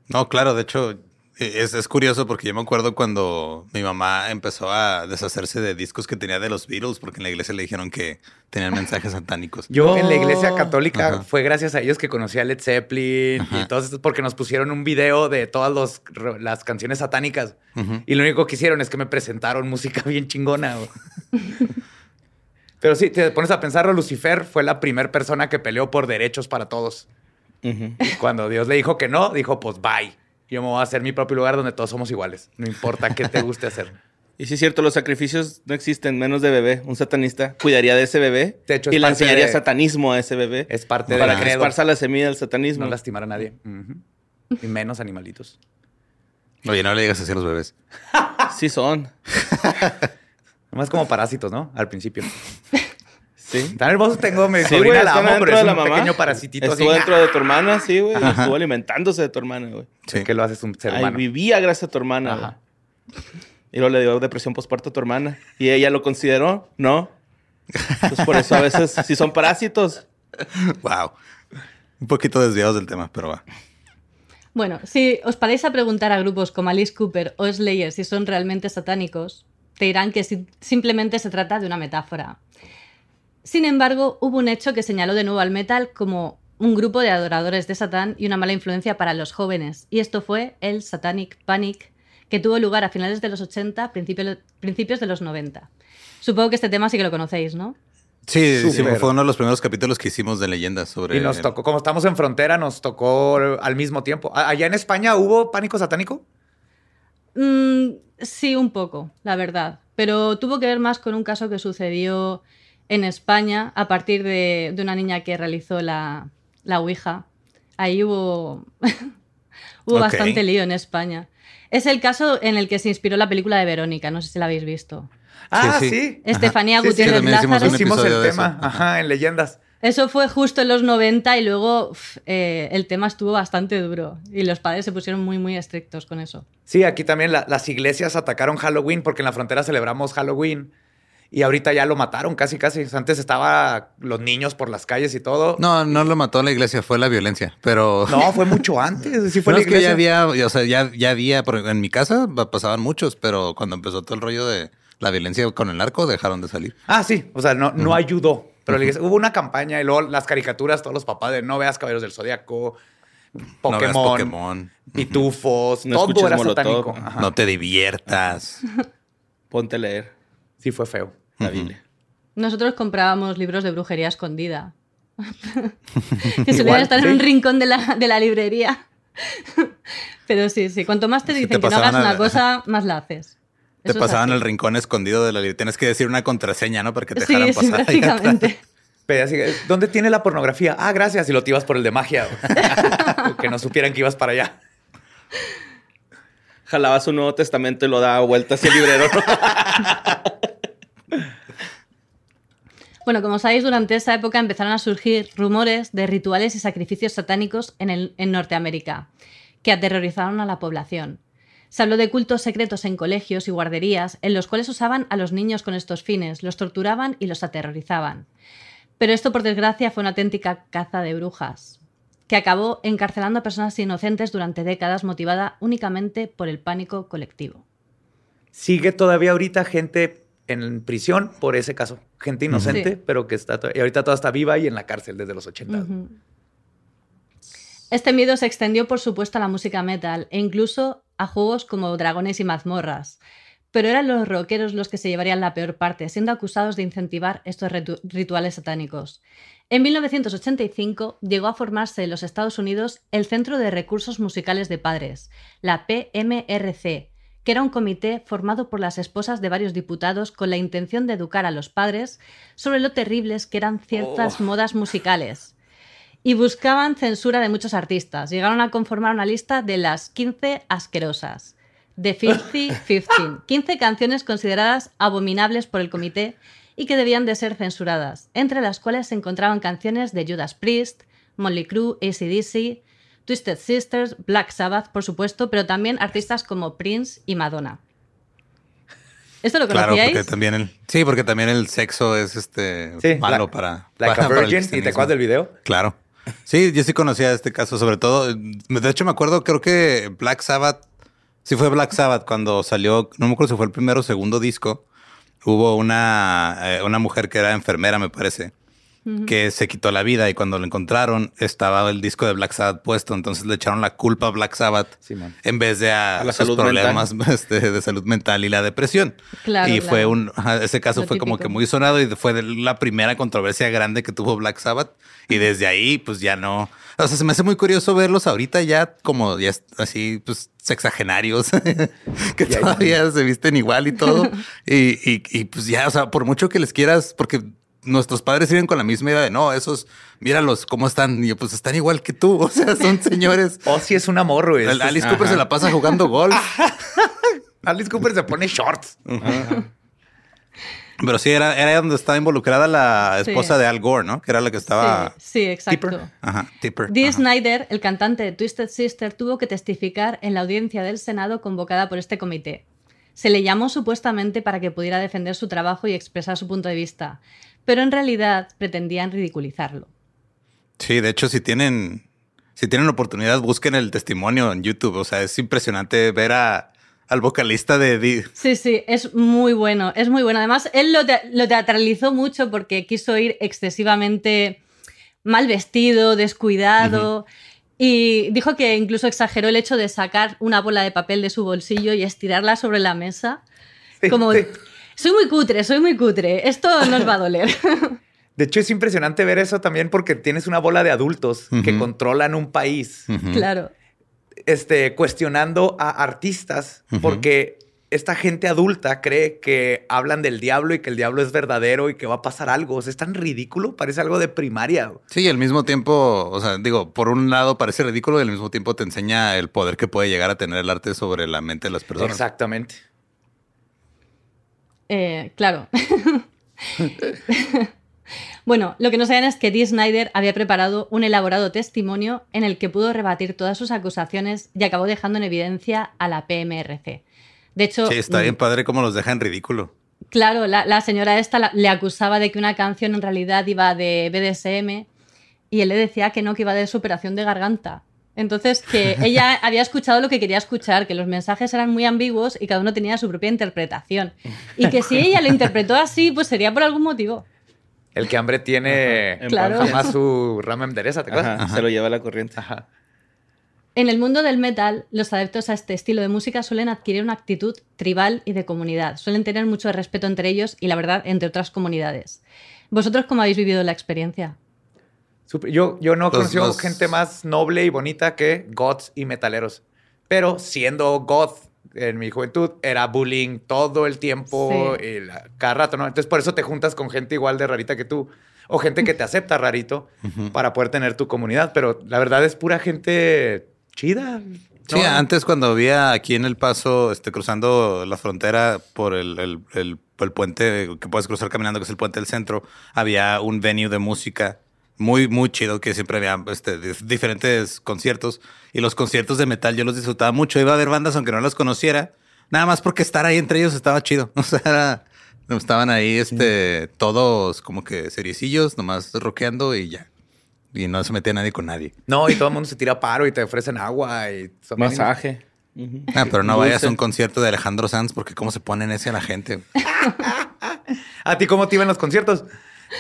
No, claro, de hecho, e, es, es, curioso porque yo me acuerdo cuando mi mamá empezó a deshacerse de discos que tenía de los Beatles porque en la iglesia le dijeron que tenían mensajes satánicos. Yo en la iglesia católica fue gracias a ellos que conocí a Led Zeppelin y todo esto porque nos pusieron un video de todas los, las canciones satánicas y lo único que hicieron es que me presentaron música bien chingona. Pero sí, te pones a pensarlo, Lucifer fue la primera persona que peleó por derechos para todos. Cuando Dios le dijo que no, dijo pues bye. Yo me voy a hacer mi propio lugar donde todos somos iguales. No importa qué te guste hacer. Y sí es cierto, los sacrificios no existen, menos de bebé. Un satanista cuidaría de ese bebé de hecho, y le enseñaría satanismo a ese bebé. Es parte de Para que esparza la semilla del satanismo. No lastimar a nadie. Y menos animalitos. Oye, no le digas así a los bebés. sí son. Más como parásitos, ¿no? Al principio. Sí. Tan hermoso tengo, mi sí, sobrina la amo, pero es un pequeño parasitito Estuvo dentro de tu hermana, sí, güey. Estuvo alimentándose de tu hermana, güey. Sí. Que lo haces un ser humano. Vivía gracias a tu hermana, Ajá. Y luego le dio depresión postparto a tu hermana. Y ella lo consideró, ¿no? Entonces por eso a veces si son parásitos. Wow. Un poquito desviados del tema, pero va. Bueno, si os paráis a preguntar a grupos como Alice Cooper o Slayer si son realmente satánicos, te dirán que simplemente se trata de una metáfora. Sin embargo, hubo un hecho que señaló de nuevo al metal como un grupo de adoradores de Satán y una mala influencia para los jóvenes, y esto fue el Satanic Panic, que tuvo lugar a finales de los 80, principios de los 90. Supongo que este tema sí que lo conocéis, ¿no? Sí, sí, fue uno de los primeros capítulos que hicimos de leyendas sobre. Y nos tocó, como estamos en frontera, nos tocó al mismo tiempo. ¿Allá en España hubo pánico satánico? Mm, sí, un poco, la verdad. Pero tuvo que ver más con un caso que sucedió en España a partir de, una niña que realizó la, la Ouija. Ahí hubo, hubo bastante lío en España. Es el caso en el que se inspiró la película de Verónica, no sé si la habéis visto. Ah, sí. Estefanía Gutiérrez Lázaro. Hicimos, el tema, Ajá, en leyendas. Eso fue justo en los 90 y luego eh, el tema estuvo bastante duro y los padres se pusieron muy, muy estrictos con eso. Sí, aquí también las iglesias atacaron Halloween porque en la frontera celebramos Halloween y ahorita ya lo mataron casi, casi. Antes estaba los niños por las calles y todo. No, no lo mató la iglesia, fue la violencia, pero... No, fue mucho antes. Sí fue la iglesia. Es que ya había, o sea, ya, ya había, en mi casa pasaban muchos, pero cuando empezó todo el rollo de la violencia con el narco, dejaron de salir. Ah, sí, o sea, no, no ayudó. Pero hubo una campaña y luego las caricaturas, todos los papás de no veas Caballeros del Zodiaco, Pokémon, no Pokémon. Pitufos, no todo era satánico. No te diviertas. Ponte a leer. Sí, fue feo. La Biblia. Nosotros comprábamos libros de brujería escondida. que solían estar en un rincón de la, librería. Pero sí, sí. Cuanto más te dicen que no hagas una cosa, más la haces. Te pasaban el rincón escondido de la librería. Tienes que decir una contraseña, ¿no? Para que te dejaran pasar. Sí, prácticamente. ¿Dónde tiene la pornografía? Ah, gracias. Y lo te ibas por el de magia. que no supieran que ibas para allá. Jalabas un Nuevo Testamento y lo daba vuelta hacia el librero. Bueno, como sabéis, durante esa época empezaron a surgir rumores de rituales y sacrificios satánicos en, en Norteamérica, que aterrorizaron a la población. Se habló de cultos secretos en colegios y guarderías, en los cuales usaban a los niños con estos fines, los torturaban y los aterrorizaban. Pero esto, por desgracia, fue una auténtica caza de brujas, que acabó encarcelando a personas inocentes durante décadas motivada únicamente por el pánico colectivo. Sigue todavía ahorita gente en prisión por ese caso. Gente inocente, pero que está... Y ahorita toda está viva y en la cárcel desde los 80. Este miedo se extendió, por supuesto, a la música metal e incluso a juegos como Dragones y Mazmorras. Pero eran los rockeros los que se llevarían la peor parte, siendo acusados de incentivar estos rituales satánicos. En 1985 llegó a formarse en los Estados Unidos el Centro de Recursos Musicales de Padres, la PMRC, que era un comité formado por las esposas de varios diputados con la intención de educar a los padres sobre lo terribles que eran ciertas modas musicales. Y buscaban censura de muchos artistas. Llegaron a conformar una lista de las 15 asquerosas. The Filthy 15. 15 canciones consideradas abominables por el comité y que debían de ser censuradas, entre las cuales se encontraban canciones de Judas Priest, Molly Crue, ACDC, Twisted Sisters, Black Sabbath, por supuesto, pero también artistas como Prince y Madonna. ¿Esto lo Claro, conocíais? porque también el, sí, porque también el sexo es este Sí, malo la- para, Like para- a para el Virgin, ¿y te acuerdas del video? Claro. Sí, yo sí conocía este caso, sobre todo. De hecho, me acuerdo, creo que Black Sabbath, sí fue Black Sabbath cuando salió, no me acuerdo si fue el primero o segundo disco. Hubo una, eh, una mujer que era enfermera, me parece, que se quitó la vida y cuando lo encontraron estaba el disco de Black Sabbath puesto. Entonces le echaron la culpa a Black Sabbath Simón. en vez de a, A la sus salud problemas este, de salud mental y la depresión. Claro, y fue claro. un, ajá, ese caso Lo fue como típico. que muy sonado y fue de la primera controversia grande que tuvo Black Sabbath. Y desde ahí, pues ya no. O sea, se me hace muy curioso verlos ahorita ya como ya es- así, pues sexagenarios, que todavía se visten igual y todo. y, y, y, pues ya, o sea, por mucho que les quieras, porque nuestros padres siguen con la misma idea de no, esos, míralos cómo están. Y yo, pues están igual que tú. O sea, son señores. Oh, sí, es un amor, güey. El Alice Cooper se la pasa jugando golf. Alice Cooper se pone shorts. Pero sí, era, era donde estaba involucrada la Sí. esposa de Al Gore, ¿no? Que era la que estaba. Sí, sí, exacto. Tipper. Ajá, Tipper. Dee Ajá. Snyder, el cantante de Twisted Sister, tuvo que testificar en la audiencia del Senado convocada por este comité. Se le llamó supuestamente para que pudiera defender su trabajo y expresar su punto de vista, pero en realidad pretendían ridiculizarlo. Sí, de hecho, si tienen, si tienen oportunidad, busquen el testimonio en YouTube. O sea, es impresionante ver a, al vocalista de Dee. Sí, sí, es muy bueno, es muy bueno. Además, él lo, te- lo teatralizó mucho porque quiso ir excesivamente mal vestido, descuidado. Y dijo que incluso exageró el hecho de sacar una bola de papel de su bolsillo y estirarla sobre la mesa. Como, Sí. Soy muy cutre, soy muy cutre, esto no os va a doler. De hecho, es impresionante ver eso también porque tienes una bola de adultos que controlan un país, claro. este, cuestionando a artistas porque esta gente adulta cree que hablan del diablo y que el diablo es verdadero y que va a pasar algo. O sea, es tan ridículo, parece algo de primaria. Sí, y al mismo tiempo, o sea, digo, por un lado parece ridículo y al mismo tiempo te enseña el poder que puede llegar a tener el arte sobre la mente de las personas. Exactamente. Eh, claro. bueno, lo que no saben es que Dee Snyder había preparado un elaborado testimonio en el que pudo rebatir todas sus acusaciones y acabó dejando en evidencia a la PMRC. De hecho, Sí, está mm, bien padre cómo los deja en ridículo. Claro, la, la señora esta la- le acusaba de que una canción en realidad iba de BDSM y él le decía que no, que iba de superación de garganta. Entonces, que ella había escuchado lo que quería escuchar, que los mensajes eran muy ambiguos y cada uno tenía su propia interpretación. Y que si ella lo interpretó así, pues sería por algún motivo. El que hambre tiene Claro. jamás su rama endereza, ¿te acuerdas? Ajá, Se lo lleva la corriente. Ajá. En el mundo del metal, los adeptos a este estilo de música suelen adquirir una actitud tribal y de comunidad. Suelen tener mucho respeto entre ellos y, la verdad, entre otras comunidades. ¿Vosotros cómo habéis vivido la experiencia? Yo, yo no conocí los- gente más noble y bonita que goths y metaleros. Pero siendo goth en mi juventud, era bullying todo el tiempo, Sí. y la- cada rato, ¿no? Entonces por eso te juntas con gente igual de rarita que tú. O gente que te acepta rarito para poder tener tu comunidad. Pero la verdad es pura gente chida. Sí, ¿no? antes cuando había aquí en El Paso, este, cruzando la frontera por el, el- el- el puente que puedes cruzar caminando, que es el puente del centro, había un venue de música muy, muy chido, que siempre había este, dif- diferentes conciertos. Y los conciertos de metal yo los disfrutaba mucho. Iba a ver bandas aunque no las conociera, nada más porque estar ahí entre ellos estaba chido. O sea, era- estaban ahí este, todos como que seriecillos, nomás rockeando y ya. Y no se metía nadie con nadie. No, y todo el mundo se tira paro y te ofrecen agua y Masaje. Ah, pero no vayas a un concierto de Alejandro Sanz porque cómo se ponen ese a la gente. ¿A ti cómo te iban los conciertos?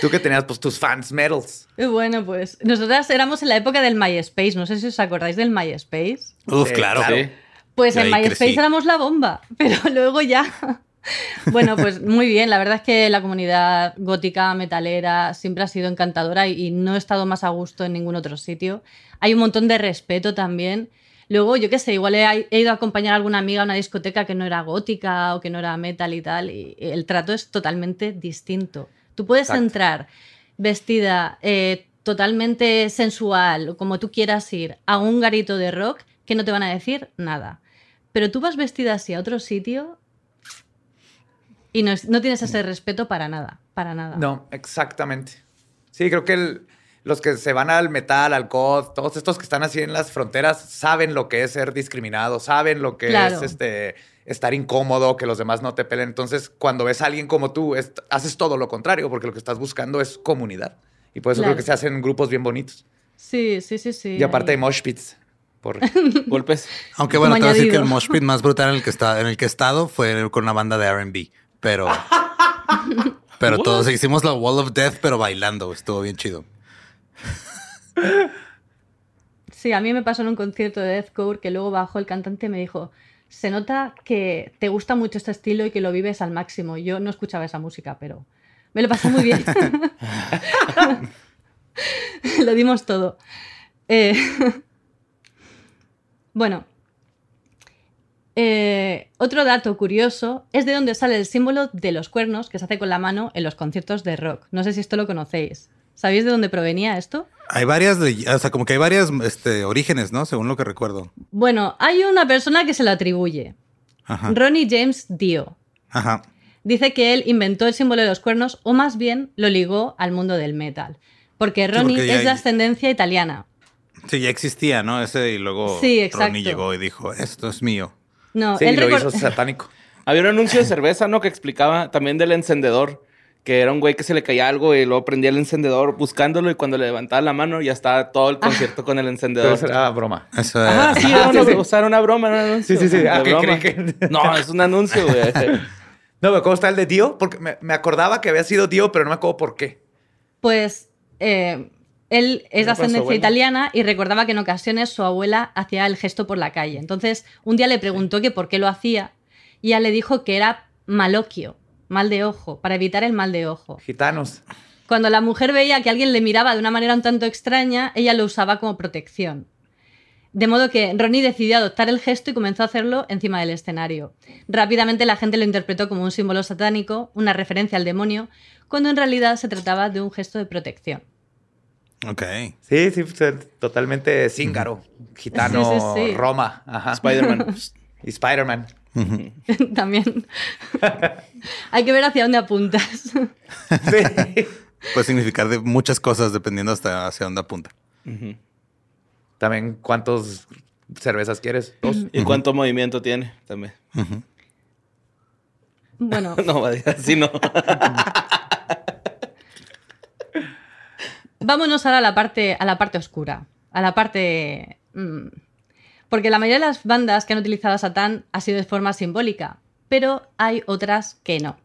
Tú que tenías pues tus fans medals. Bueno, pues nosotras éramos en la época del MySpace. No sé si os acordáis del MySpace. Uf, Sí, claro. claro. Sí. Pues Yo en MySpace crecí. éramos la bomba, pero luego ya. Bueno, pues muy bien. La verdad es que la comunidad gótica, metalera, siempre ha sido encantadora y, y no he estado más a gusto en ningún otro sitio. Hay un montón de respeto también. Luego, yo qué sé, igual he, he ido a acompañar a alguna amiga a una discoteca que no era gótica o que no era metal y tal, y el trato es totalmente distinto. Tú puedes Exacto. entrar vestida eh, totalmente sensual, o como tú quieras ir, a un garito de rock que no te van a decir nada. Pero tú vas vestida así a otro sitio y no, es- no tienes ese respeto para nada, para nada. No, exactamente. Sí, creo que el- los que se van al metal, al goth, todos estos que están así en las fronteras saben lo que es ser discriminado, saben lo que Claro. es este estar incómodo, que los demás no te pelen. Entonces, cuando ves a alguien como tú, es- haces todo lo contrario, porque lo que estás buscando es comunidad. Y por eso Claro. creo que se hacen grupos bien bonitos. Sí, sí, sí, sí. y aparte ahí. hay mosh pits. Por... Golpes. Aunque Como bueno, te voy a decir que el mosh pit más brutal en el que está, en el que he estado fue con una banda de R&B, pero pero todos hicimos la Wall of Death pero bailando, estuvo bien chido. Sí, a mí me pasó en un concierto de deathcore que luego bajó el cantante y me dijo, se nota que te gusta mucho este estilo y que lo vives al máximo. Yo no escuchaba esa música, pero me lo pasé muy bien. lo dimos todo. Eh, bueno, eh, otro dato curioso es de dónde sale el símbolo de los cuernos que se hace con la mano en los conciertos de rock. No sé si esto lo conocéis. ¿Sabéis de dónde provenía esto? Hay varias, o sea, como que hay varias este, orígenes, ¿no? Según lo que recuerdo. Bueno, hay una persona que se lo atribuye. Ajá. Ronnie James Dio. Ajá. Dice que él inventó el símbolo de los cuernos o más bien lo ligó al mundo del metal. Porque Ronnie porque ya es de hay- ascendencia italiana. Sí, ya existía, ¿no? Ese y luego Sí, exacto. Ronnie llegó y dijo, esto es mío. No, Sí, él lo hizo satánico. Había un anuncio de cerveza, ¿no? Que explicaba también del encendedor. Que era un güey que se le caía algo y luego prendía el encendedor buscándolo y cuando le levantaba la mano ya estaba todo el concierto con el encendedor. eso era broma. Eso Ah, era- sí, era sí, una, sí. sea, era una broma, era un anuncio. Sí, sí, sí. Ah, que broma. creí que- No, es un anuncio, güey. No, ¿cómo está el de Dio? Porque me, me acordaba que había sido Dio, pero no me acuerdo por qué. Pues eh, él es de ascendencia italiana y recordaba que en ocasiones su abuela hacía el gesto por la calle. Entonces, un día le preguntó que por qué lo hacía y ella le dijo que era maloquio, mal de ojo, para evitar el mal de ojo. Gitanos. Cuando la mujer veía que alguien le miraba de una manera un tanto extraña, ella lo usaba como protección. De modo que Ronnie decidió adoptar el gesto y comenzó a hacerlo encima del escenario. Rápidamente la gente lo interpretó como un símbolo satánico, una referencia al demonio, cuando en realidad se trataba de un gesto de protección. Ok. Sí, sí, totalmente cíngaro. Gitano, Sí, sí, sí. Roma. Spider-Man. Y Spider-Man. También. Hay que ver hacia dónde apuntas. Sí. Puede significar de muchas cosas dependiendo hasta hacia dónde apunta. También, ¿cuántos cervezas quieres? Dos. ¿Y cuánto movimiento tiene? También. Bueno, No, va a decir así, no. Vámonos ahora a la parte, a la parte oscura, a la parte... mm, porque la mayoría de las bandas que han utilizado a Satán ha sido de forma simbólica, pero hay otras que no.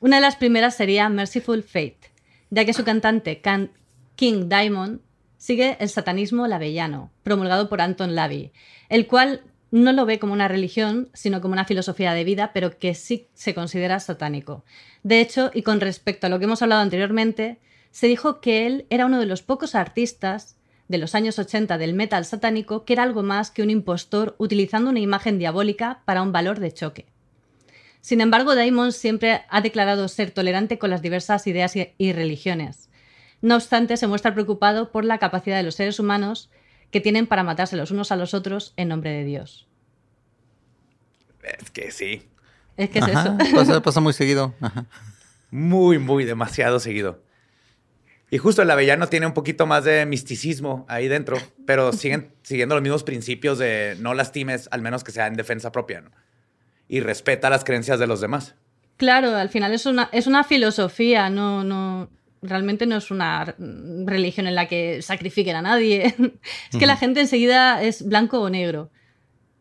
Una de las primeras sería Merciful Fate, ya que su cantante Can- King Diamond sigue el satanismo lavellano, promulgado por Anton Lavey, el cual no lo ve como una religión, sino como una filosofía de vida, pero que sí se considera satánico. De hecho, y con respecto a lo que hemos hablado anteriormente, se dijo que él era uno de los pocos artistas de los años 80 del metal satánico que era algo más que un impostor utilizando una imagen diabólica para un valor de choque. Sin embargo, Daimon siempre ha declarado ser tolerante con las diversas ideas y- y religiones. No obstante, se muestra preocupado por la capacidad de los seres humanos que tienen para matarse los unos a los otros en nombre de Dios. Es que sí. Es que es Ajá, eso. Pasa, pasa muy seguido. Ajá. Muy, muy demasiado seguido. Y justo el avellano tiene un poquito más de misticismo ahí dentro, pero siguen siguiendo los mismos principios de no lastimes, al menos que sea en defensa propia, ¿no? Y respeta las creencias de los demás. Claro, al final es una, es una filosofía, no, no, realmente no es una religión en la que sacrifiquen a nadie. es que la gente enseguida es blanco o negro.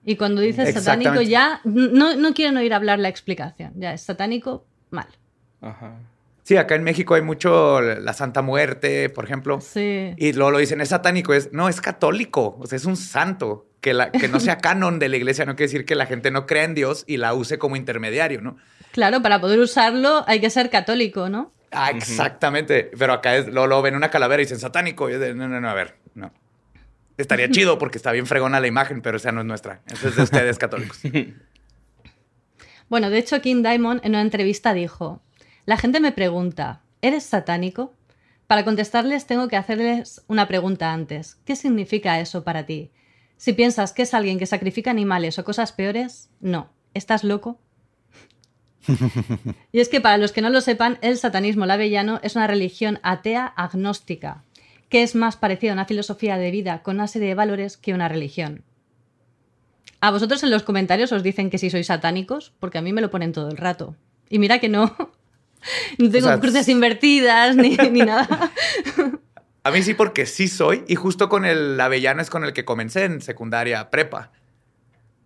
Y cuando dices satánico ya no, no quieren oír hablar la explicación. Ya es satánico, mal. Ajá. Sí, acá en México hay mucho la Santa Muerte, por ejemplo. Sí. Y luego lo dicen, es satánico, es, no, es católico, o sea, es un santo. Que, la, que no sea canon de la iglesia no quiere decir que la gente no crea en Dios y la use como intermediario, ¿no? Claro, para poder usarlo hay que ser católico, ¿no? Ah, exactamente. Pero acá es, luego, luego ven una calavera y dicen satánico. Y de, no, no, no, a ver, no. estaría chido porque está bien fregona la imagen, pero esa no es nuestra. Esa es de ustedes católicos. Bueno, de hecho, King Diamond en una entrevista dijo: La gente me pregunta, ¿eres satánico? Para contestarles, tengo que hacerles una pregunta antes. ¿Qué significa eso para ti? Si piensas que es alguien que sacrifica animales o cosas peores, no. ¿Estás loco? y es que para los que no lo sepan, el satanismo lavellano es una religión atea agnóstica, que es más parecida a una filosofía de vida con una serie de valores que una religión. A vosotros en los comentarios os dicen que si sois satánicos, porque a mí me lo ponen todo el rato. Y mira que no. No tengo O sea, cruces invertidas ni, ni nada. A mí sí, porque sí soy. Y justo con el avellano es con el que comencé en secundaria prepa.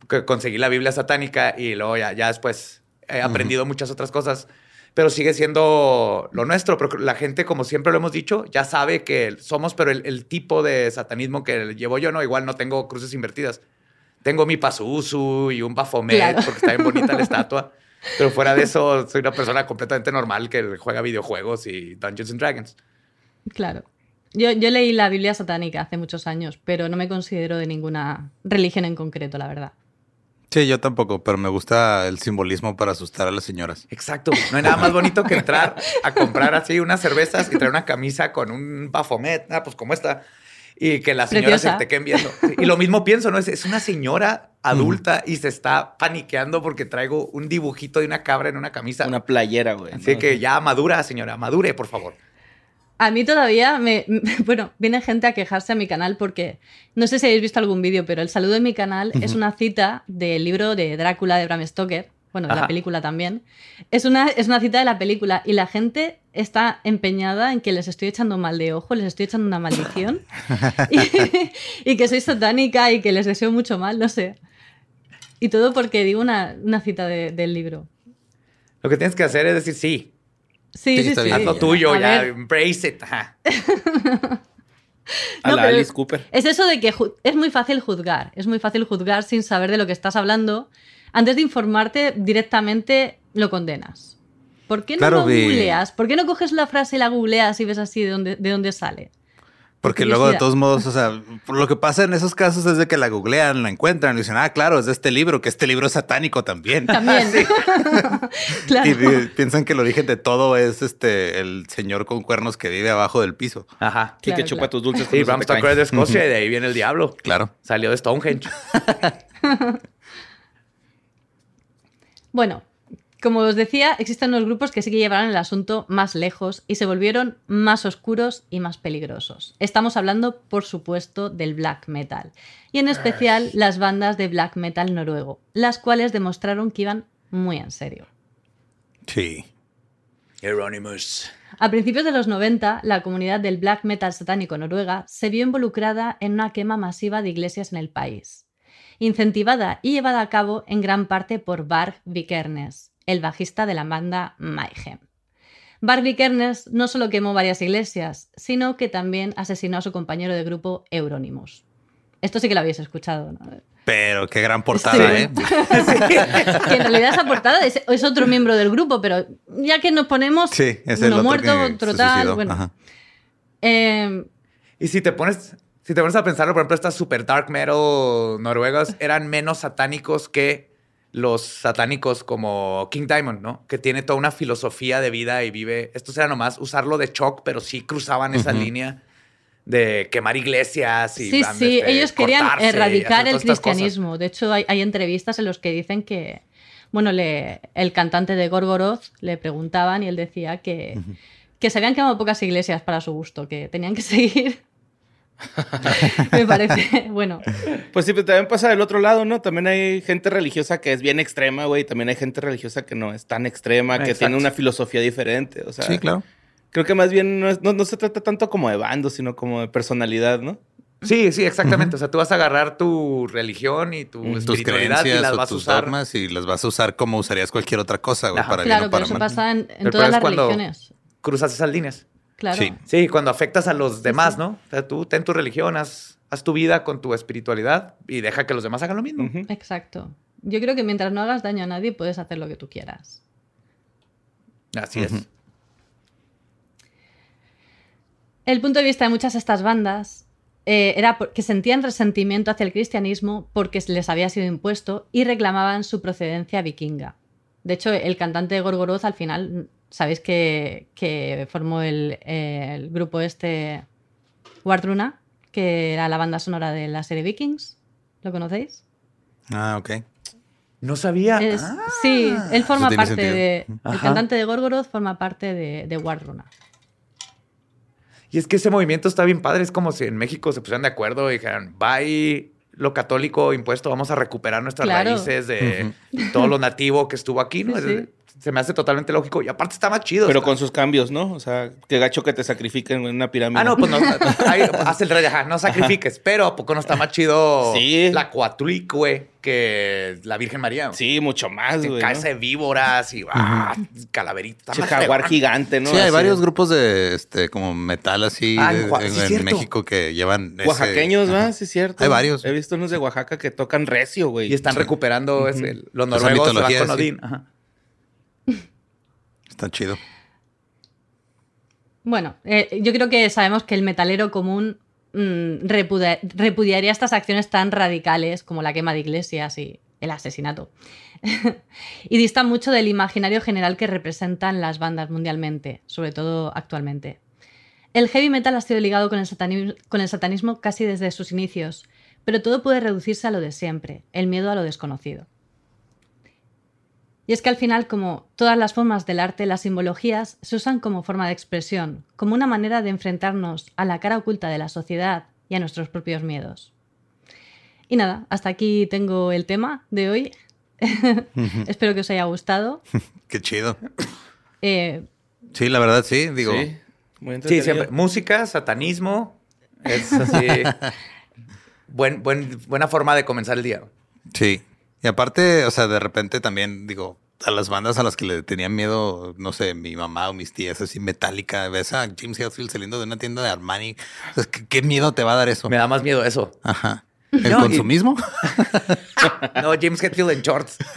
Que conseguí la Biblia satánica y luego ya, ya después he aprendido muchas otras cosas. Pero sigue siendo lo nuestro. Pero la gente, como siempre lo hemos dicho, ya sabe que somos, pero el, el tipo de satanismo que llevo yo, no, igual no tengo cruces invertidas. Tengo mi Pazuzu y un Baphomet Claro. porque está bien bonita la estatua. Pero fuera de eso, soy una persona completamente normal que juega videojuegos y Dungeons and Dragons. Claro. Yo, yo leí la Biblia satánica hace muchos años, pero no me considero de ninguna religión en concreto, la verdad. Sí, yo tampoco, pero me gusta el simbolismo para asustar a las señoras. Exacto. No hay nada más bonito que entrar a comprar así unas cervezas y traer una camisa con un bafomet, ah, pues como esta, y que las señoras se te queden viendo. Y lo mismo pienso, ¿no? Es, es una señora adulta y se está paniqueando porque traigo un dibujito de una cabra en una camisa. Una playera, güey. Así ¿no? que ya madura, señora, madure, por favor. A mí todavía me. Bueno, viene gente a quejarse a mi canal porque. No sé si habéis visto algún vídeo, pero el saludo en mi canal es una cita del libro de Drácula de Bram Stoker. Bueno, de la película también. Es una, es una cita de la película y la gente está empeñada en que les estoy echando mal de ojo, les estoy echando una maldición y, y que soy satánica y que les deseo mucho mal, no sé. Y todo porque digo una, una cita de- del libro. Lo que tienes que hacer es decir sí. Sí, Sí, sí. Haz lo tuyo, A ya, ver, embrace it. Ajá. A No, la Alice Cooper. Es eso de que es muy fácil juzgar, es muy fácil juzgar sin saber de lo que estás hablando. Antes de informarte, directamente lo condenas. ¿Por qué no Claro, lo googleas? ¿Por qué no coges la frase y la googleas y ves así de dónde, de dónde sale? Porque Por luego, de todos modos, o sea, lo que pasa en esos casos es de que la googlean, la encuentran y dicen, ah, claro, es de este libro, que este libro es satánico también. También. claro. Y pi- piensan que el origen de todo es este el señor con cuernos que vive abajo del piso. Ajá. Sí, que Claro, chupa claro. tus dulces. Sí, Bram Stoker es de. Escocia y de ahí viene el diablo. Claro. Salió de Stonehenge. Bueno, como os decía, existen unos grupos que sí que llevaron el asunto más lejos y se volvieron más oscuros y más peligrosos. Estamos hablando, por supuesto, del black metal, y en especial las bandas de black metal noruego, las cuales demostraron que iban muy en serio. Sí. Hieronymus. A principios de los 90, la comunidad del black metal satánico noruega se vio involucrada en una quema masiva de iglesias en el país, incentivada y llevada a cabo en gran parte por Barg Vikernes, el bajista de la banda Mayhem. Barg Vikernes no solo quemó varias iglesias, sino que también asesinó a su compañero de grupo Euronymous. Esto sí que lo habéis escuchado, ¿no? Pero qué gran portada, Sí. ¿eh? que en realidad esa portada es, es otro miembro del grupo, pero ya que nos ponemos Sí, es el uno otro muerto, otro tal, bueno. Eh, Y si te pones, si te pones a pensarlo, por ejemplo, estas super dark metal noruegas eran menos satánicos que los satánicos como King Diamond, ¿no? Que tiene toda una filosofía de vida y vive. Estos era nomás usarlo de shock, pero sí cruzaban esa Ujú. línea de quemar iglesias y sí, sí, este, ellos querían erradicar el cristianismo. De hecho, hay, hay entrevistas en las que dicen que, bueno, le- el cantante de Gorgoroth le preguntaban y él decía que, que se habían quemado pocas iglesias para su gusto, que tenían que seguir. Me parece, bueno, Pues sí, pero también pasa del otro lado, ¿no? También hay gente religiosa que es bien extrema, güey. También hay gente religiosa que no es tan extrema, que Exacto. tiene una filosofía diferente. O sea, Sí, claro. creo que más bien no, es- no, no se trata tanto como de bando, sino como de personalidad, ¿no? Sí, sí, exactamente. O sea, tú vas a agarrar tu religión y tu Ujú. Tus espiritualidad y creencias las o vas a tus usar. dogmas y las vas a usar como usarías cualquier otra cosa, güey, para claro, bien o pero para eso mal. pasa en, todas las cuando- religiones. Cruzas esas líneas. Claro. Sí. Sí, cuando afectas a los demás, sí. ¿no? O sea, tú ten tu religión, haz, haz tu vida con tu espiritualidad y deja que los demás hagan lo mismo. Exacto. Yo creo que mientras no hagas daño a nadie, puedes hacer lo que tú quieras. Así es. El punto de vista de muchas de estas bandas eh, era que sentían resentimiento hacia el cristianismo porque les había sido impuesto y reclamaban su procedencia vikinga. De hecho, el cantante de Gorgoroth al final, sabéis que, que formó el, el grupo este Wardruna, que era la banda sonora de la serie Vikings. ¿Lo conocéis? Ah, ok. No sabía. Es- Ah. sí, él forma parte sentido. de. El cantante de Gorgoroth forma parte de, de Wardruna. Y es que ese movimiento está bien padre. Es como si en México se pusieran de acuerdo y dijeran, bye lo católico impuesto, vamos a recuperar nuestras Claro. raíces de todo lo nativo que estuvo aquí, ¿no? Sí, sí. Se me hace totalmente lógico. Y aparte está más chido. Pero está- con sus cambios, ¿no? O sea, qué gacho que te sacrifiquen en una pirámide. Ah, no, pues no. ahí hace el rey, ajá, no sacrifiques. Pero ¿a poco no está más chido Sí. la Coatlic, güey, que la Virgen María? Sí, mucho más, Se güey. cae ¿no? de víboras y ah, calaverita. Che, jaguar gigante, ¿no? Sí, hay Así. varios grupos de este como metal así Ah, en de- Oaxaca, en, sí, en cierto. México que llevan ese- Oaxaqueños. ¿verdad? Sí, es cierto. Hay varios. He visto unos de Oaxaca que tocan recio, güey. Y están recuperando ese- los noruegos con sí. Odín. Ajá. Está chido. Bueno, eh, yo creo que sabemos que el metalero común mm, repudia- repudiaría estas acciones tan radicales como la quema de iglesias y el asesinato. y distan mucho del imaginario general que representan las bandas mundialmente, sobre todo actualmente. El heavy metal ha sido ligado con el satanismo casi desde sus inicios, pero todo puede reducirse a lo de siempre, el miedo a lo desconocido. Y es que al final, como todas las formas del arte, las simbologías se usan como forma de expresión, como una manera de enfrentarnos a la cara oculta de la sociedad y a nuestros propios miedos. Y nada, hasta aquí tengo el tema de hoy. Espero que os haya gustado. Qué chido. Eh, Sí, la verdad sí, digo. Sí, muy Sí, entretenido. siempre. Música, satanismo. Es así. buen, buen, buena forma de comenzar el día. Sí. Y aparte, o sea, de repente también, digo, a las bandas a las que le tenían miedo, no sé, mi mamá o mis tías, así metálica, ves a James Hetfield saliendo de una tienda de Armani. O sea, ¿qué, qué miedo te va a dar eso? Me da más miedo eso. Ajá. ¿El No, y- consumismo? No, James Hetfield en shorts.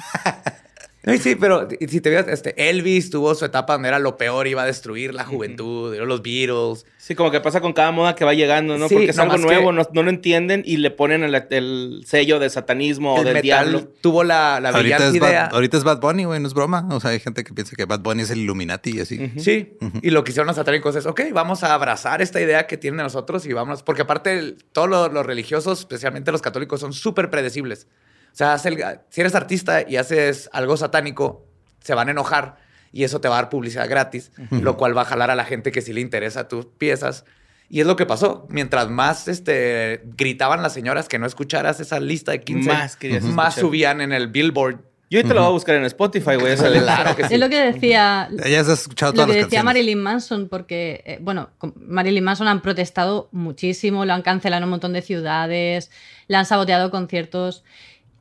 Ay, sí, pero si te veas, este, Elvis tuvo su etapa donde era lo peor, iba a destruir la juventud, eran los Beatles. Sí, como que pasa con cada moda que va llegando, ¿no? Sí, Porque es algo nuevo, no, no lo entienden y le ponen el, el sello de satanismo o el del metal diablo. tuvo la, la ahorita, brillante es Bad, idea. ahorita es Bad Bunny, güey, no es broma. O sea, hay gente que piensa que Bad Bunny es el Illuminati y así. Sí, y lo que hicieron los satánicos es, ok, vamos a abrazar esta idea que tienen de nosotros y vamos, porque aparte el- todos los, los religiosos, especialmente los católicos, son súper predecibles. O sea, haz el- si eres artista y haces algo satánico, se van a enojar y eso te va a dar publicidad gratis, lo cual va a jalar a la gente que sí le interesa tus piezas. Y es lo que pasó. Mientras más este, gritaban las señoras que no escucharas esa lista de 15, Más querías más escuchar. subían en el Billboard. Yo ahorita lo voy a buscar en Spotify, güey. Claro que sí. Es lo que decía, Ya has escuchado lo todas que las decía canciones. Marilyn Manson, porque, eh, bueno, Marilyn Manson han protestado muchísimo, lo han cancelado en un montón de ciudades, le han saboteado conciertos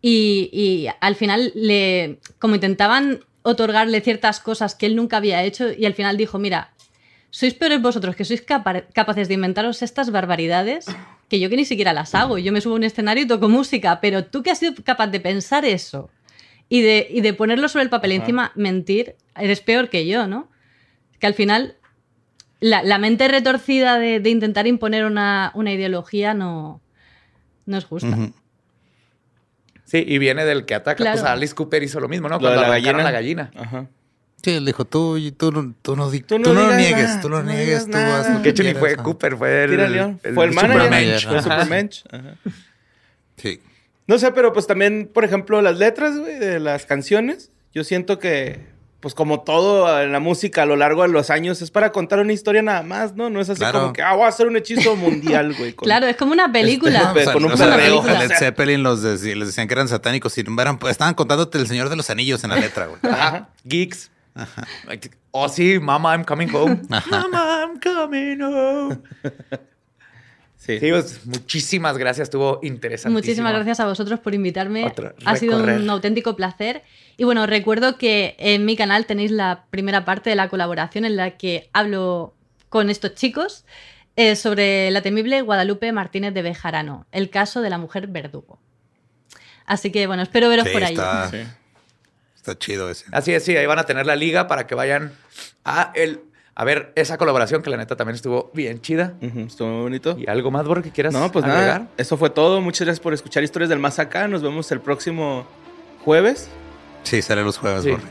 y, y al final, le, como intentaban otorgarle ciertas cosas que él nunca había hecho y al final dijo, mira, sois peores vosotros que sois capa- capaces de inventaros estas barbaridades que yo que ni siquiera las hago. Yo me subo a un escenario y toco música, pero tú que has sido capaz de pensar eso y de, y de ponerlo sobre el papel y encima mentir, eres peor que yo, ¿no? Que al final la, la mente retorcida de, de intentar imponer una, una ideología no, no es justa. Sí, y viene del que ataca. Claro. Pues Alice Cooper hizo lo mismo, ¿no? Lo Cuando la gallina. la gallina. Ajá. Sí, él dijo, tú, y tú, no- tú no, Tú tú no no niegues, nada, tú no niegues, tú Que hecho ni fue ajá. Cooper, fue el, Tira León. el Fue el manager. Fue Ajá. Supermensch. Ajá. Sí. No sé, pero pues también, por ejemplo, las letras, güey, de las canciones. Yo siento que, pues como todo en la música a lo largo de los años, es para contar una historia nada más, ¿no? No es así Claro. como que, ah, voy a hacer un hechizo mundial, güey. con- Claro, es como una película. Este, con un o sea, perreo, Led. Zeppelin los de- les decían que eran satánicos y no eran, pues, estaban contándote el Señor de los Anillos en la letra, güey. Ajá. Geeks. Oh, sí, Mama, I'm coming home. Ajá. Mama, I'm coming home. Sí. Sí, pues, muchísimas gracias. Estuvo interesante. Muchísimas gracias a vosotros por invitarme. Ha sido un auténtico placer. Y bueno, recuerdo que en mi canal tenéis la primera parte de la colaboración en la que hablo con estos chicos eh, sobre la temible Guadalupe Martínez de Bejarano, el caso de la mujer verdugo. Así que bueno, espero veros Sí, por ahí. está, Sí. está chido ese. Así es, sí, ahí van a tener la liga para que vayan a el... a ver esa colaboración que la neta también estuvo bien chida. Estuvo muy bonito. ¿Y algo más, Borre, que quieras No, pues agregar? nada. Eso fue todo. Muchas gracias por escuchar Historias del Más Acá. Nos vemos el próximo jueves. Sí, sale los jueves, Sí. Borre.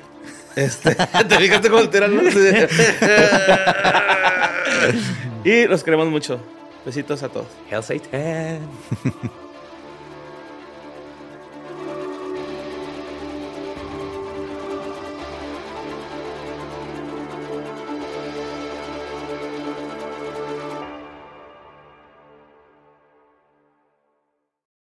Este, ¿Te fijaste cómo te eran los- Y los queremos mucho. Besitos a todos. Hell Satan.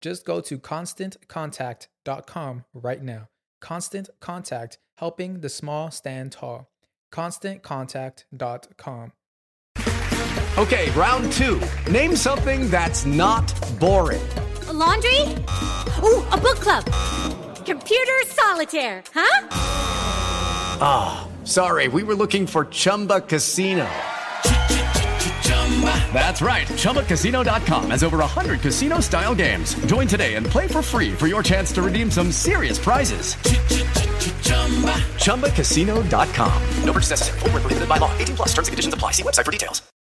Just go to constantcontact.com right now. Constant Contact, helping the small stand tall. ConstantContact.com. Okay, round two. Name something that's not boring. A laundry? Ooh, a book club. Computer solitaire, huh? Ah, sorry, we were looking for Chumba Casino. That's right. ChumbaCasino.com has over 100 casino style games. Join today and play for free for your chance to redeem some serious prizes. ChumbaCasino.com. No purchase necessary. Where prohibited by law. 18 plus terms and conditions apply. See website for details.